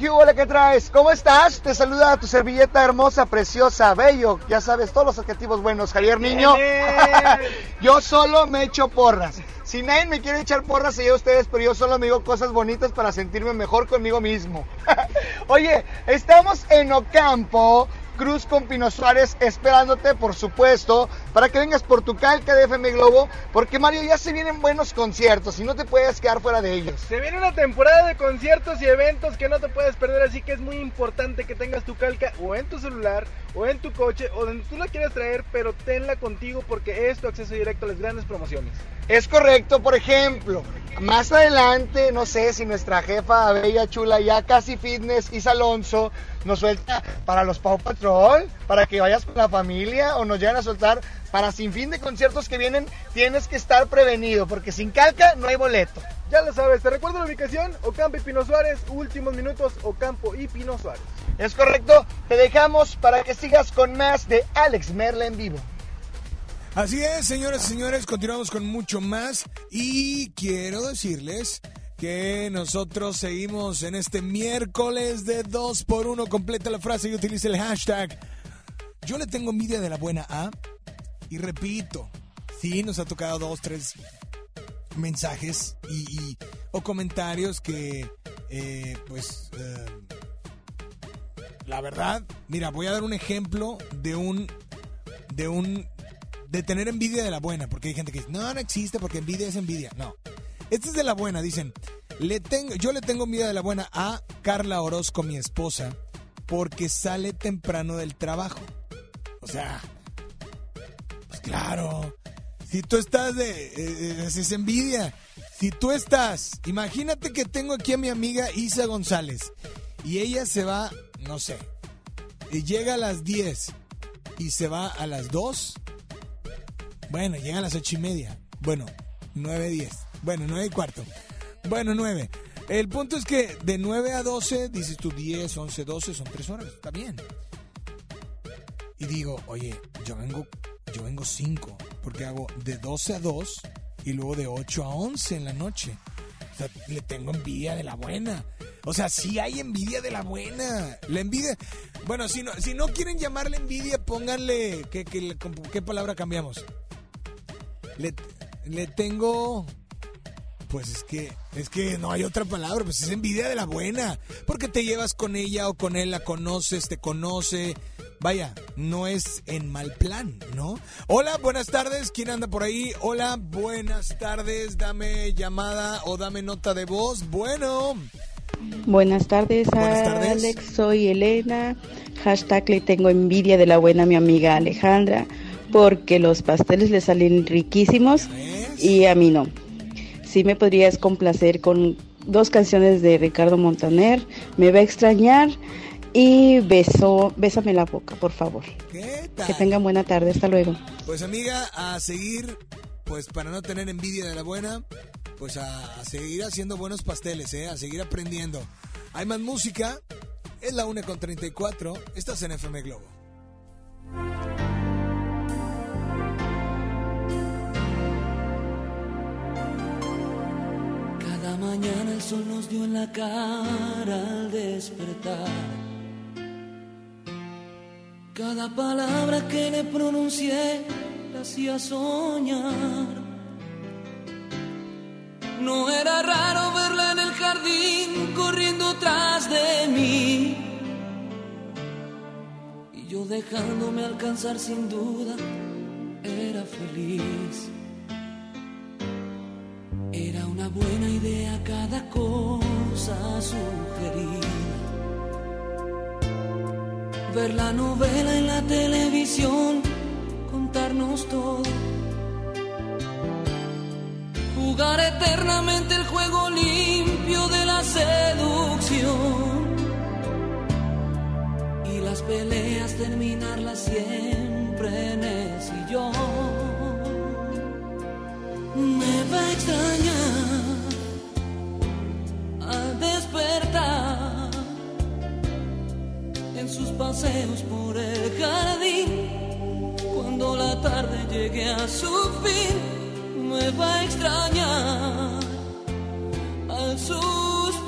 S4: ¿Qué hubo, le que traes? ¿Cómo estás? Te saluda tu servilleta hermosa, preciosa, bello. Ya sabes, todos los adjetivos buenos, Javier Niño. yo solo me echo porras. Si nadie me quiere echar porras, allá ustedes, pero yo solo me digo cosas bonitas para sentirme mejor conmigo mismo. Oye, estamos en Ocampo, Cruz con Pino Suárez, esperándote, por supuesto. Para que vengas por tu calca de FM Globo, porque Mario ya se vienen buenos conciertos y no te puedes quedar fuera de ellos.
S38: Se viene una temporada de conciertos y eventos que no te puedes perder, así que es muy importante que tengas tu calca o en tu celular o en tu coche o donde tú la quieras traer, pero tenla contigo porque es tu acceso directo a las grandes promociones.
S4: Es correcto, por ejemplo, más adelante, no sé si nuestra jefa Bella Chula, ya casi fitness, Isa Alonso, nos suelta para los Pau Patrol, para que vayas con la familia o nos llegan a soltar para sin fin de conciertos que vienen, tienes que estar prevenido, porque sin calca no hay boleto.
S38: Ya lo sabes, te recuerdo la ubicación, Ocampo y Pino Suárez, últimos minutos, Ocampo y Pino Suárez.
S4: Es correcto, te dejamos para que sigas con más de Alex Merla en vivo.
S1: Así es, señoras y señores, continuamos con mucho más y quiero decirles que nosotros seguimos en este miércoles de 2 por 1 completa la frase y utilice el hashtag. Yo le tengo envidia de la buena A y repito, sí nos ha tocado dos, tres mensajes y, o comentarios que eh, pues eh, la verdad, mira, voy a dar un ejemplo de un de un de tener envidia de la buena, porque hay gente que dice, "No, no existe porque envidia es envidia." No. Esta es de la buena, dicen. Le tengo yo le tengo envidia de la buena a Carla Orozco, mi esposa, porque sale temprano del trabajo. O sea, claro. Si tú estás de eh, eh, es envidia. Si tú estás, imagínate que tengo aquí a mi amiga Isa González y ella se va, no sé, y llega a las 10 y se va a las 2. Bueno, llega a las ocho y media. Bueno, 9, 10. Bueno, 9 y cuarto. Bueno, 9. El punto es que de 9 a 12, dices tú 10, 11, 12, son 3 horas. Está bien. Y digo, oye, yo vengo, yo vengo 5. Porque hago de 12 a 2 y luego de 8 a 11 en la noche. O sea, le tengo envidia de la buena. O sea, sí hay envidia de la buena. La envidia. Bueno, si no, si no quieren llamarle envidia, pónganle. ¿Qué, qué, qué palabra cambiamos? Le, le tengo. Pues es que, es que no hay otra palabra, pues es envidia de la buena. Porque te llevas con ella o con él, la conoces, te conoce. Vaya, no es en mal plan, ¿no? Hola, buenas tardes, ¿quién anda por ahí? Hola, buenas tardes, dame llamada o dame nota de voz. Bueno.
S39: Buenas tardes,
S1: Buenas tardes.
S39: Alex. Soy Elena. Hashtag le tengo envidia de la buena mi amiga Alejandra porque los pasteles le salen riquísimos y a mí no. Sí me podrías complacer con dos canciones de Ricardo Montaner. Me va a extrañar y beso, bésame la boca, por favor. Que tengan buena tarde. Hasta luego.
S1: Pues amiga, a seguir, pues para no tener envidia de la buena, pues a, a seguir haciendo buenos pasteles, ¿eh? A seguir aprendiendo. Hay más música, es la 1 con 34, estás en FM Globo.
S40: Cada mañana el sol nos dio en la cara al despertar. Cada palabra que le pronuncié la hacía soñar. No era raro verla en el jardín corriendo tras de mí. Y yo dejándome alcanzar sin duda, era feliz. Era una buena idea cada cosa sugerida. Ver la novela en la televisión, contarnos todo. Jugar eternamente el juego limpio de la seducción. Y las peleas terminarlas siempre en el sillón me va a extrañar al despertar en sus paseos por el jardín. Cuando la tarde llegue a su fin, me va a extrañar al suspirar.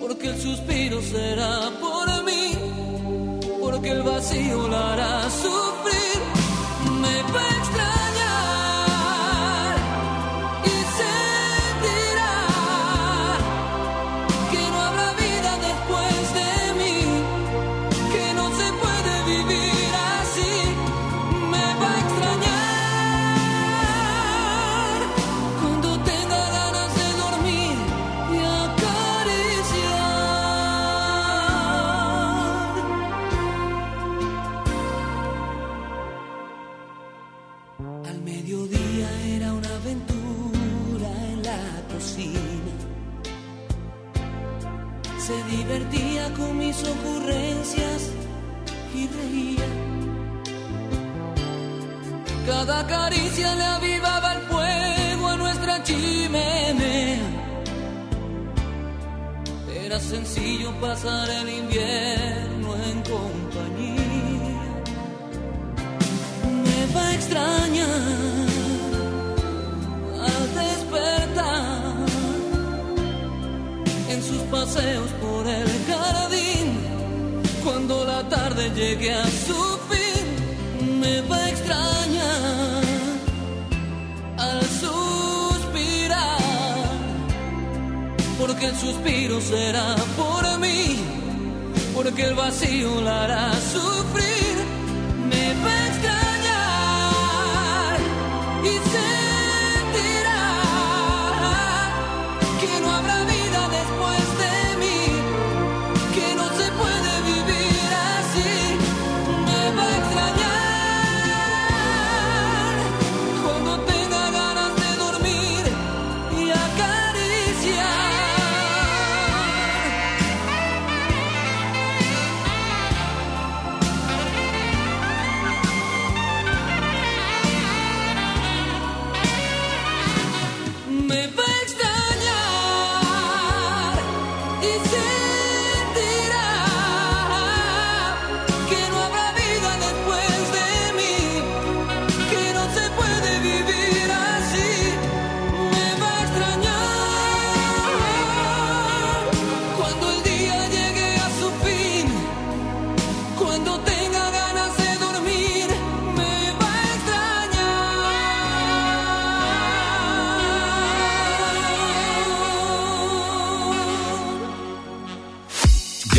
S40: Porque el suspiro será por mí, porque el vacío la hará sufrir me va a extrañar y
S41: reía. Cada caricia le avivaba el fuego a nuestra chimenea. Era sencillo pasar el invierno en compañía. Me va a extrañar al despertar en sus paseos por el tarde llegue a su fin, me va a extrañar al suspirar, porque el suspiro será por mí, porque el vacío la hará sufrir.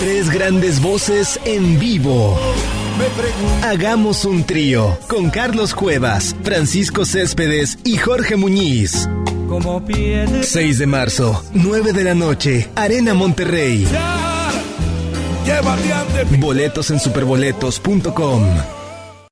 S42: Tres grandes voces en vivo. Hagamos un trío con Carlos Cuevas, Francisco Céspedes y Jorge Muñiz. 6 de marzo, 9 de la noche, Arena Monterrey. Boletos en superboletos.com.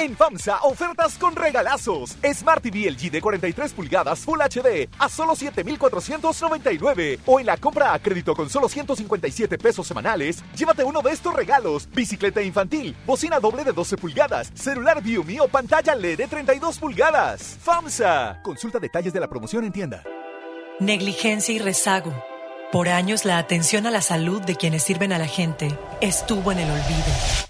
S43: En FAMSA, ofertas con regalazos. Smart TV LG de 43 pulgadas Full HD a solo 7,499. O en la compra a crédito con solo 157 pesos semanales, llévate uno de estos regalos. Bicicleta infantil, bocina doble de 12 pulgadas, celular Viumi o pantalla LED de 32 pulgadas. FAMSA. Consulta detalles de la promoción en tienda.
S8: Negligencia y rezago. Por años la atención a la salud de quienes sirven a la gente estuvo en el olvido.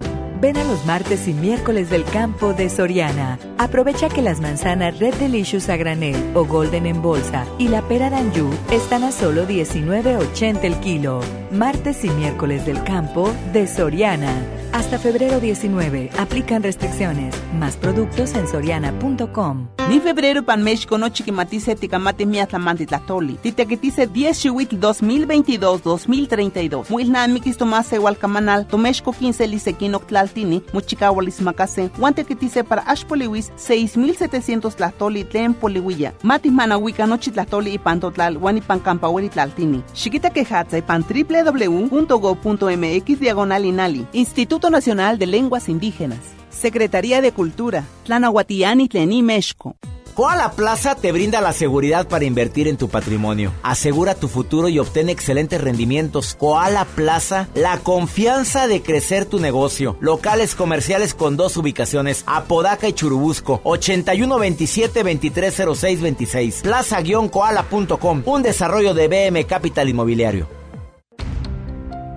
S44: Ven a los martes y miércoles del campo de Soriana. Aprovecha que las manzanas Red Delicious a granel o Golden en bolsa y la pera Danju están a solo 19.80 el kilo. Martes y miércoles del campo de Soriana. Hasta febrero 19. Aplican restricciones. Más productos en soriana.com.
S45: Ni febrero pan México no chiquimatice ticamate miatlamanti tlatoli. Titequetice 10 chihuitl 2022-2032. Muilnan mikis tomase hualcamanal. Tomexco 15 lisequino tlaltini. Muchicahualis macase. Guantequetice para ashpoliwis 6700 tlatoli tlen polihuilla. Matis manahuica nochi tlatoli y pantotlal. Guanipan campahueri tlaltini. Chiquita quejatza y pan www.go.mx diagonal inali. Instituto Nacional de Lenguas Indígenas. Secretaría de Cultura. Tlanahuatiani Tlení Mexco.
S46: Koala Plaza te brinda la seguridad para invertir en tu patrimonio. Asegura tu futuro y obtén excelentes rendimientos. Koala Plaza, la confianza de crecer tu negocio. Locales comerciales con dos ubicaciones, Apodaca y Churubusco, 8127-230626. Plaza-koala.com, un desarrollo de BM Capital Inmobiliario.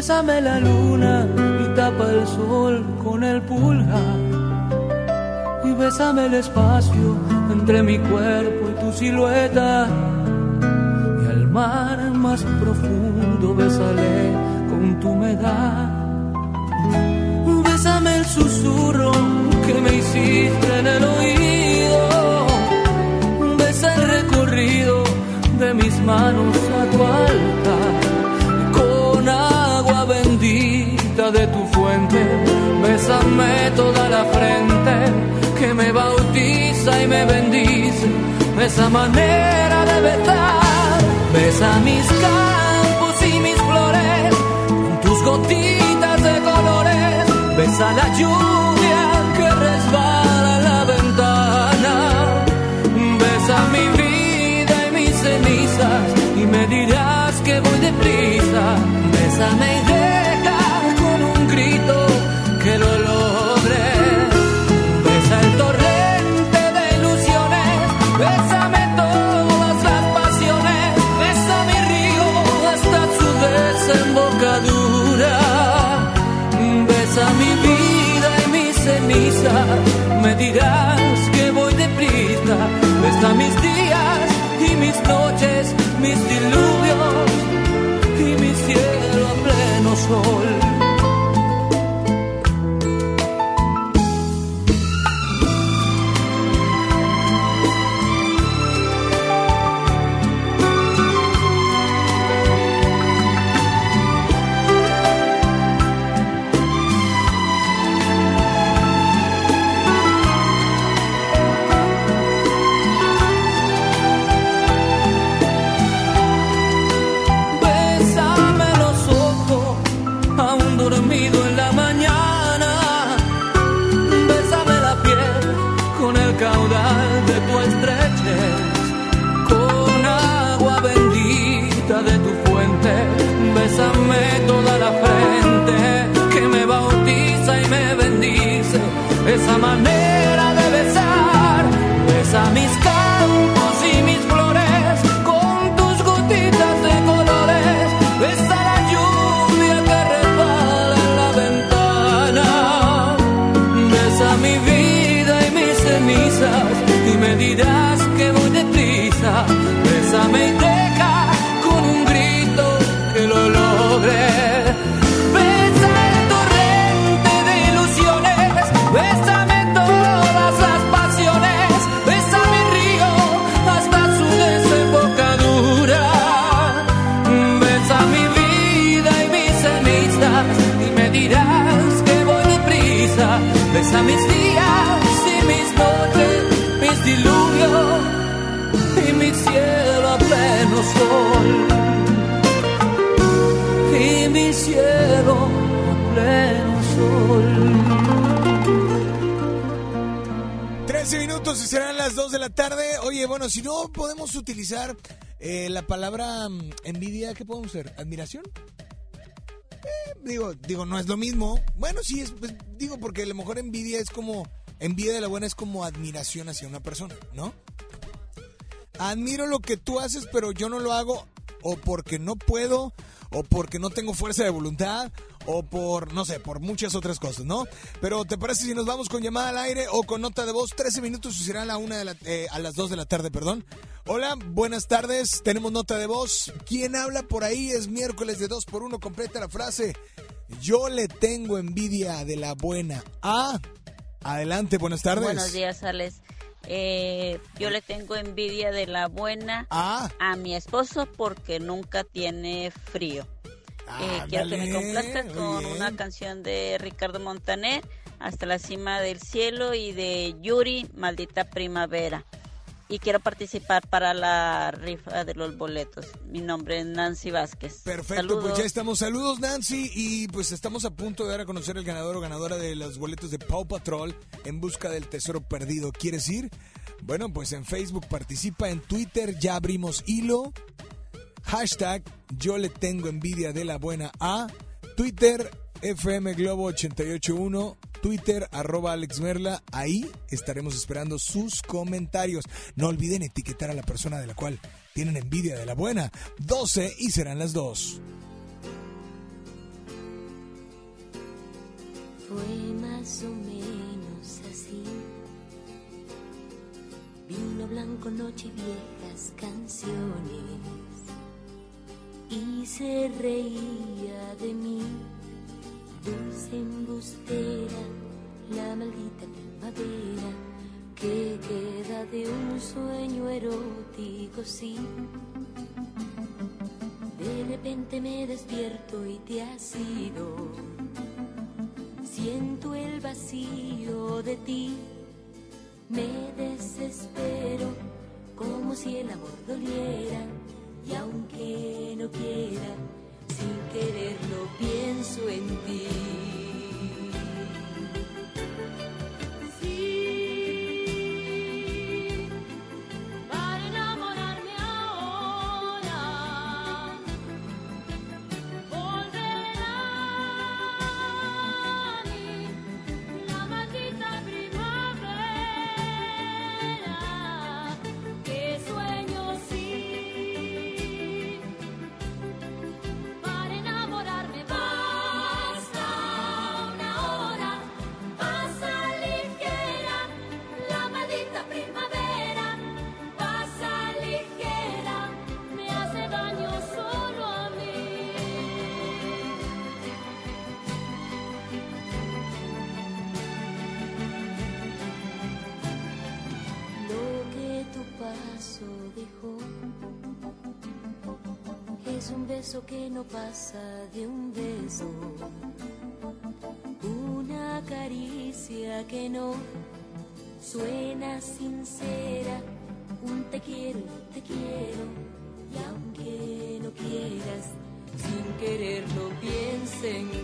S47: Bésame la luna y tapa el sol con el pulgar. Y bésame el espacio entre mi cuerpo y tu silueta. Y al mar más profundo bésale con tu humedad. Bésame el susurro que me hiciste en el oído. Besa el recorrido de mis manos a tu altar. De tu fuente, bésame toda la frente que me bautiza y me bendice. Esa manera de besar, besa mis campos y mis flores, con tus gotitas de colores, besa la lluvia que resbala la ventana. Besa mi vida y mis cenizas y me dirás que voy deprisa. Bésame y me dirás que voy deprisa. Besa mis días y mis noches, mis diluvios y mi cielo a pleno sol. que voy deprisa, bésame y deja con un grito que lo logre. Besa el torrente de ilusiones, bésame todas las pasiones, besa mi río hasta su desembocadura. Besa mi vida y mis cenizas y me dirás que voy deprisa, besa mi
S48: sol y mi cielo pleno sol.
S1: 13 minutos y serán las 2 de la tarde. Oye, bueno, si no podemos utilizar eh, la palabra mm, envidia, ¿qué podemos hacer? ¿Admiración? Eh, digo, digo, no es lo mismo. Bueno, sí, es, pues, digo, porque a lo mejor envidia es como, envidia de la buena es como admiración hacia una persona, ¿no? Admiro lo que tú haces, pero yo no lo hago o porque no puedo, o porque no tengo fuerza de voluntad, o por, no sé, por muchas otras cosas, ¿no? Pero ¿te parece si nos vamos con llamada al aire o con nota de voz? 13 minutos y será a, la una de la, eh, a las 2 de la tarde, perdón. Hola, buenas tardes, tenemos nota de voz. ¿Quién habla por ahí? Es miércoles de 2 por 1 completa la frase. Yo le tengo envidia de la buena. Ah, adelante, buenas tardes.
S49: Buenos días, Alex. Eh, yo le tengo envidia de la buena
S1: Ah.
S49: a mi esposo porque nunca tiene frío. Eh, quiero que me complazca con
S1: bien.
S49: una canción de Ricardo Montaner, Hasta la cima del cielo, y de Yuri, Maldita Primavera. Y quiero participar para la rifa de los boletos. Mi nombre es Nancy Vázquez.
S1: Perfecto,
S49: Saludos.
S1: pues ya estamos. Saludos, Nancy. Y pues estamos a punto de dar a conocer el ganador o ganadora de los boletos de Paw Patrol en busca del tesoro perdido. ¿Quieres ir? Bueno, pues en Facebook participa, en Twitter ya abrimos hilo. Hashtag yo le tengo envidia de la buena A. Twitter FM Globo 881. Twitter arroba Alex Merla. Ahí estaremos esperando sus comentarios. No olviden etiquetar a la persona de la cual tienen envidia de la buena. 12 y serán las 2.
S13: Fue más o menos así. Vino blanco, noche y viejas canciones. Y se reía de mí, dulce embustera, la maldita primavera que queda de un sueño erótico, sí. De repente me despierto y te has ido. Siento el vacío de ti, me desespero como si el amor doliera y aunque no quiera, sin quererlo pienso en ti. De un beso, una caricia que no suena sincera, un te quiero, te quiero, y aunque no quieras, sin quererlo piensa en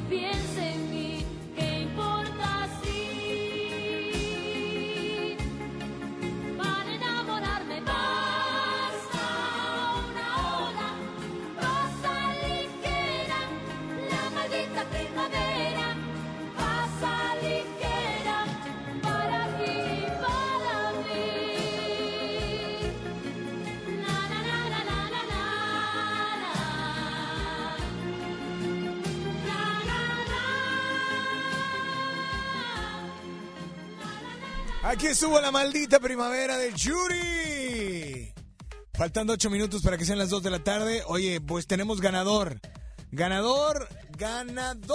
S13: piense en mí.
S1: Aquí estuvo la maldita primavera del Yuri. Faltando ocho minutos para que sean las dos de la tarde. Oye, pues tenemos ganador. Ganador, ganador.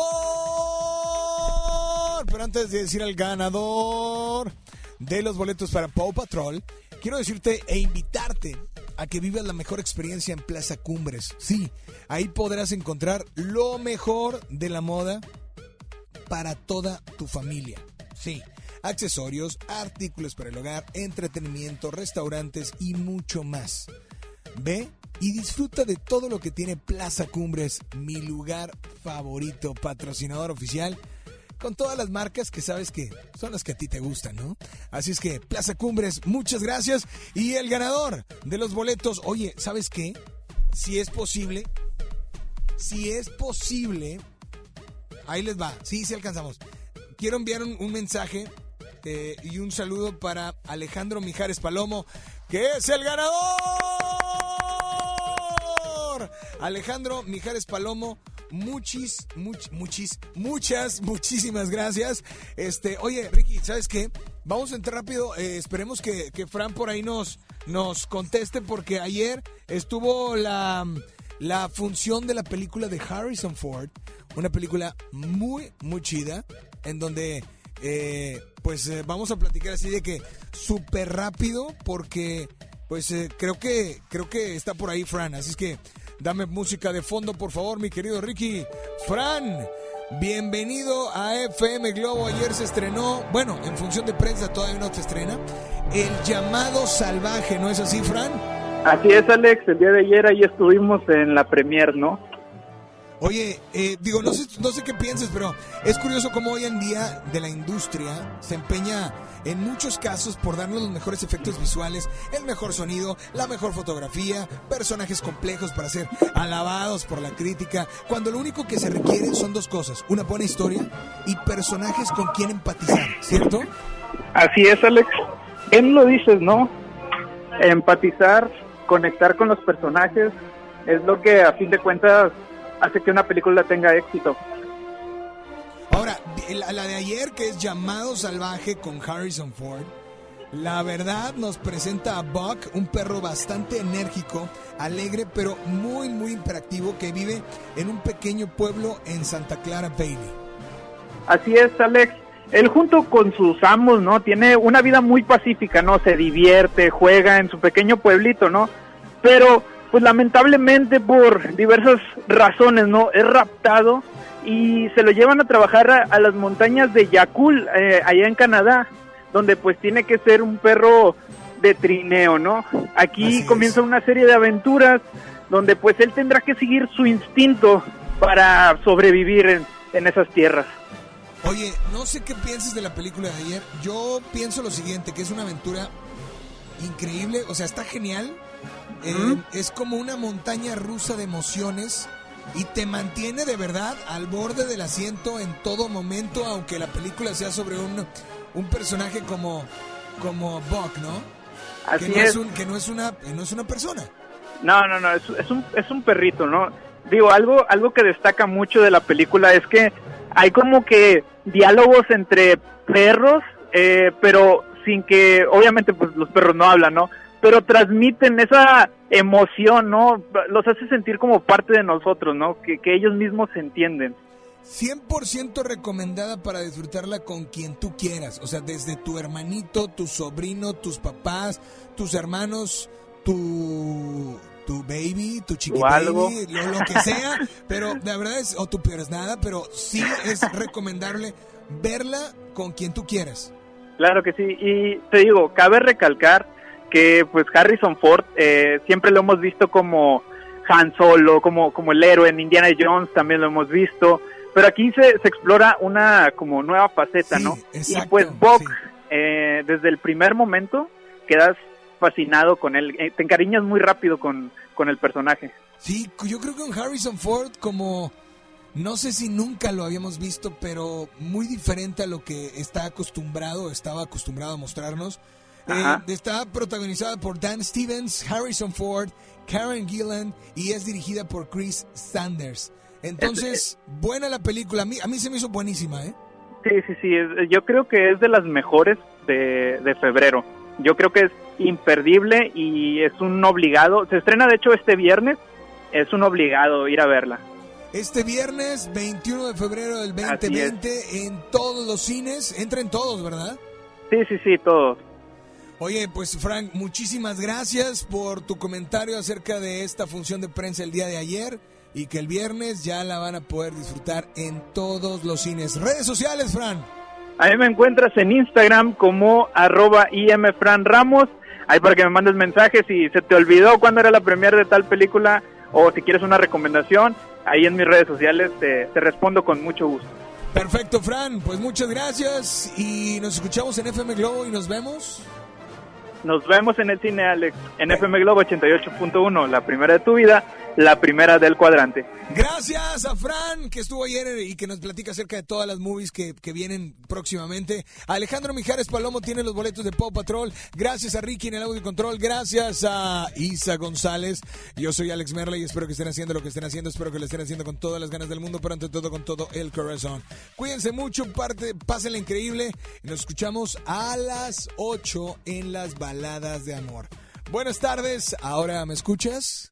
S1: Pero antes de decir al ganador de los boletos para Paw Patrol, quiero decirte e invitarte a que vivas la mejor experiencia en Plaza Cumbres. Sí, ahí podrás encontrar lo mejor de la moda para toda tu familia. Sí, accesorios, artículos para el hogar, entretenimiento, restaurantes y mucho más. Ve y disfruta de todo lo que tiene Plaza Cumbres, mi lugar favorito, patrocinador oficial, con todas las marcas que sabes que son las que a ti te gustan, ¿no? Así es que Plaza Cumbres, muchas gracias. Y el ganador de los boletos, oye, ¿sabes qué? Si es posible, si es posible, ahí les va, sí, sí alcanzamos. Quiero enviar un, un mensaje eh, y un saludo para Alejandro Mijares Palomo, que es el ganador. Alejandro Mijares Palomo, muchis, much, muchis, muchas, muchísimas gracias. Este, oye, Ricky, ¿sabes qué? Vamos a entrar rápido. eh, esperemos que, que Fran por ahí nos, nos conteste, porque ayer estuvo la, la función de la película de Harrison Ford. Una película muy, muy chida, en donde eh, pues eh, vamos a platicar así de que súper rápido porque pues eh, creo que creo que está por ahí Fran, así es que dame música de fondo por favor mi querido Ricky. Fran, bienvenido a FM Globo, ayer se estrenó, bueno, en función de prensa todavía no se estrena, El llamado salvaje, ¿no es así Fran?
S50: Así es, Alex. El día de ayer ahí estuvimos en la premier, ¿no?
S1: Oye, eh, digo, no sé, no sé qué pienses, pero es curioso cómo hoy en día de la industria se empeña en muchos casos por darnos los mejores efectos visuales, el mejor sonido, la mejor fotografía, personajes complejos para ser alabados por la crítica, cuando lo único que se requiere son dos cosas, una buena historia y personajes con quien empatizar, ¿cierto?
S50: Así es, Alex. Bien lo dices, ¿no? Empatizar, conectar con los personajes, es lo que a fin de cuentas hace que una película tenga éxito.
S1: Ahora, la, la de ayer que es Llamado Salvaje con Harrison Ford, la verdad nos presenta a Buck, un perro bastante enérgico, alegre, pero muy, muy imperactivo que vive en un pequeño pueblo en Santa Clara Bailey.
S50: Así es, Alex. Él junto con sus amos, ¿no? Tiene una vida muy pacífica, ¿no? Se divierte, juega en su pequeño pueblito, ¿no? Pero, pues lamentablemente por diversas razones, ¿no? Es raptado y se lo llevan a trabajar a, a las montañas de Yakul, eh, allá en Canadá, donde pues tiene que ser un perro de trineo, ¿no? Aquí comienza una serie de aventuras donde pues él tendrá que seguir su instinto para sobrevivir en, en esas tierras.
S1: Oye, no sé qué piensas de la película de ayer. Yo pienso lo siguiente, que es una aventura increíble, o sea, está genial. Eh, Es como una montaña rusa de emociones y te mantiene de verdad al borde del asiento en todo momento, aunque la película sea sobre un, un personaje como, como Buck, ¿no?
S50: Así
S1: que no es.
S50: es.
S1: un- que no es una, no es una persona.
S50: No, no, no, es, es un, es un perrito, ¿no? Digo, algo, algo que destaca mucho de la película es que hay como que diálogos entre perros, eh, pero sin que, obviamente, pues los perros no hablan, ¿no? Pero transmiten esa emoción, ¿no? Los hace sentir como parte de nosotros, ¿no? Que, que ellos mismos se entienden.
S1: 100% recomendada para disfrutarla con quien tú quieras. O sea, desde tu hermanito, tu sobrino, tus papás, tus hermanos, tu, tu baby, tu chiqui
S50: Tu algo.
S1: baby, lo, lo que sea. pero la verdad es, o tu peor es nada, pero sí es recomendable verla con quien tú quieras.
S50: Claro que sí, y te digo, cabe recalcar que pues Harrison Ford eh, siempre lo hemos visto como Han Solo, como, como el héroe en Indiana Jones también lo hemos visto, pero aquí se, se explora una como nueva faceta, ¿no? y pues Buck, eh, desde el primer momento quedas fascinado con él, eh, te encariñas muy rápido con, con el personaje.
S1: Sí, yo creo que un Harrison Ford como no sé si nunca lo habíamos visto, pero muy diferente a lo que está acostumbrado, estaba acostumbrado a mostrarnos. Eh, está protagonizada por Dan Stevens, Harrison Ford, Karen Gillan y es dirigida por Chris Sanders. Entonces, buena la película. A mí, a mí se me hizo buenísima, ¿eh?
S50: Sí, sí, sí, es- yo creo que es de las mejores de, de febrero. Yo creo que es imperdible y es un obligado. Se estrena de hecho este viernes, es un obligado ir a verla.
S1: Este viernes 21 de febrero del
S50: Así
S1: 2020 en todos los cines, entra en todos, ¿verdad?
S50: Sí, sí, sí, todos.
S1: Oye, pues Frank, muchísimas gracias por tu comentario acerca de esta función de prensa el día de ayer y que el viernes ya la van a poder disfrutar en todos los cines. Redes sociales, Fran.
S50: Ahí me encuentras en Instagram como arroba imfranramos. Ahí para que me mandes mensajes si se te olvidó cuándo era la premier de tal película o si quieres una recomendación. Ahí en mis redes sociales te, te respondo con mucho gusto.
S1: Perfecto, Fran. Pues muchas gracias y nos escuchamos en FM Globo y nos vemos.
S50: Nos vemos en el cine, Alex, en FM Globo 88.1, la primera de tu vida, la primera del cuadrante.
S1: Gracias a Fran, que estuvo ayer y que nos platica acerca de todas las movies que, que vienen próximamente. Alejandro Mijares Palomo tiene los boletos de Pau Patrol. Gracias a Ricky en el audio control. Gracias a Isa González. Yo soy Alex Merley y espero que estén haciendo lo que estén haciendo. Espero que lo estén haciendo con todas las ganas del mundo, pero ante todo con todo el corazón. Cuídense mucho, parte, pásenla increíble. Nos escuchamos a las 8 en las baladas de amor. Buenas tardes, ¿ahora me escuchas?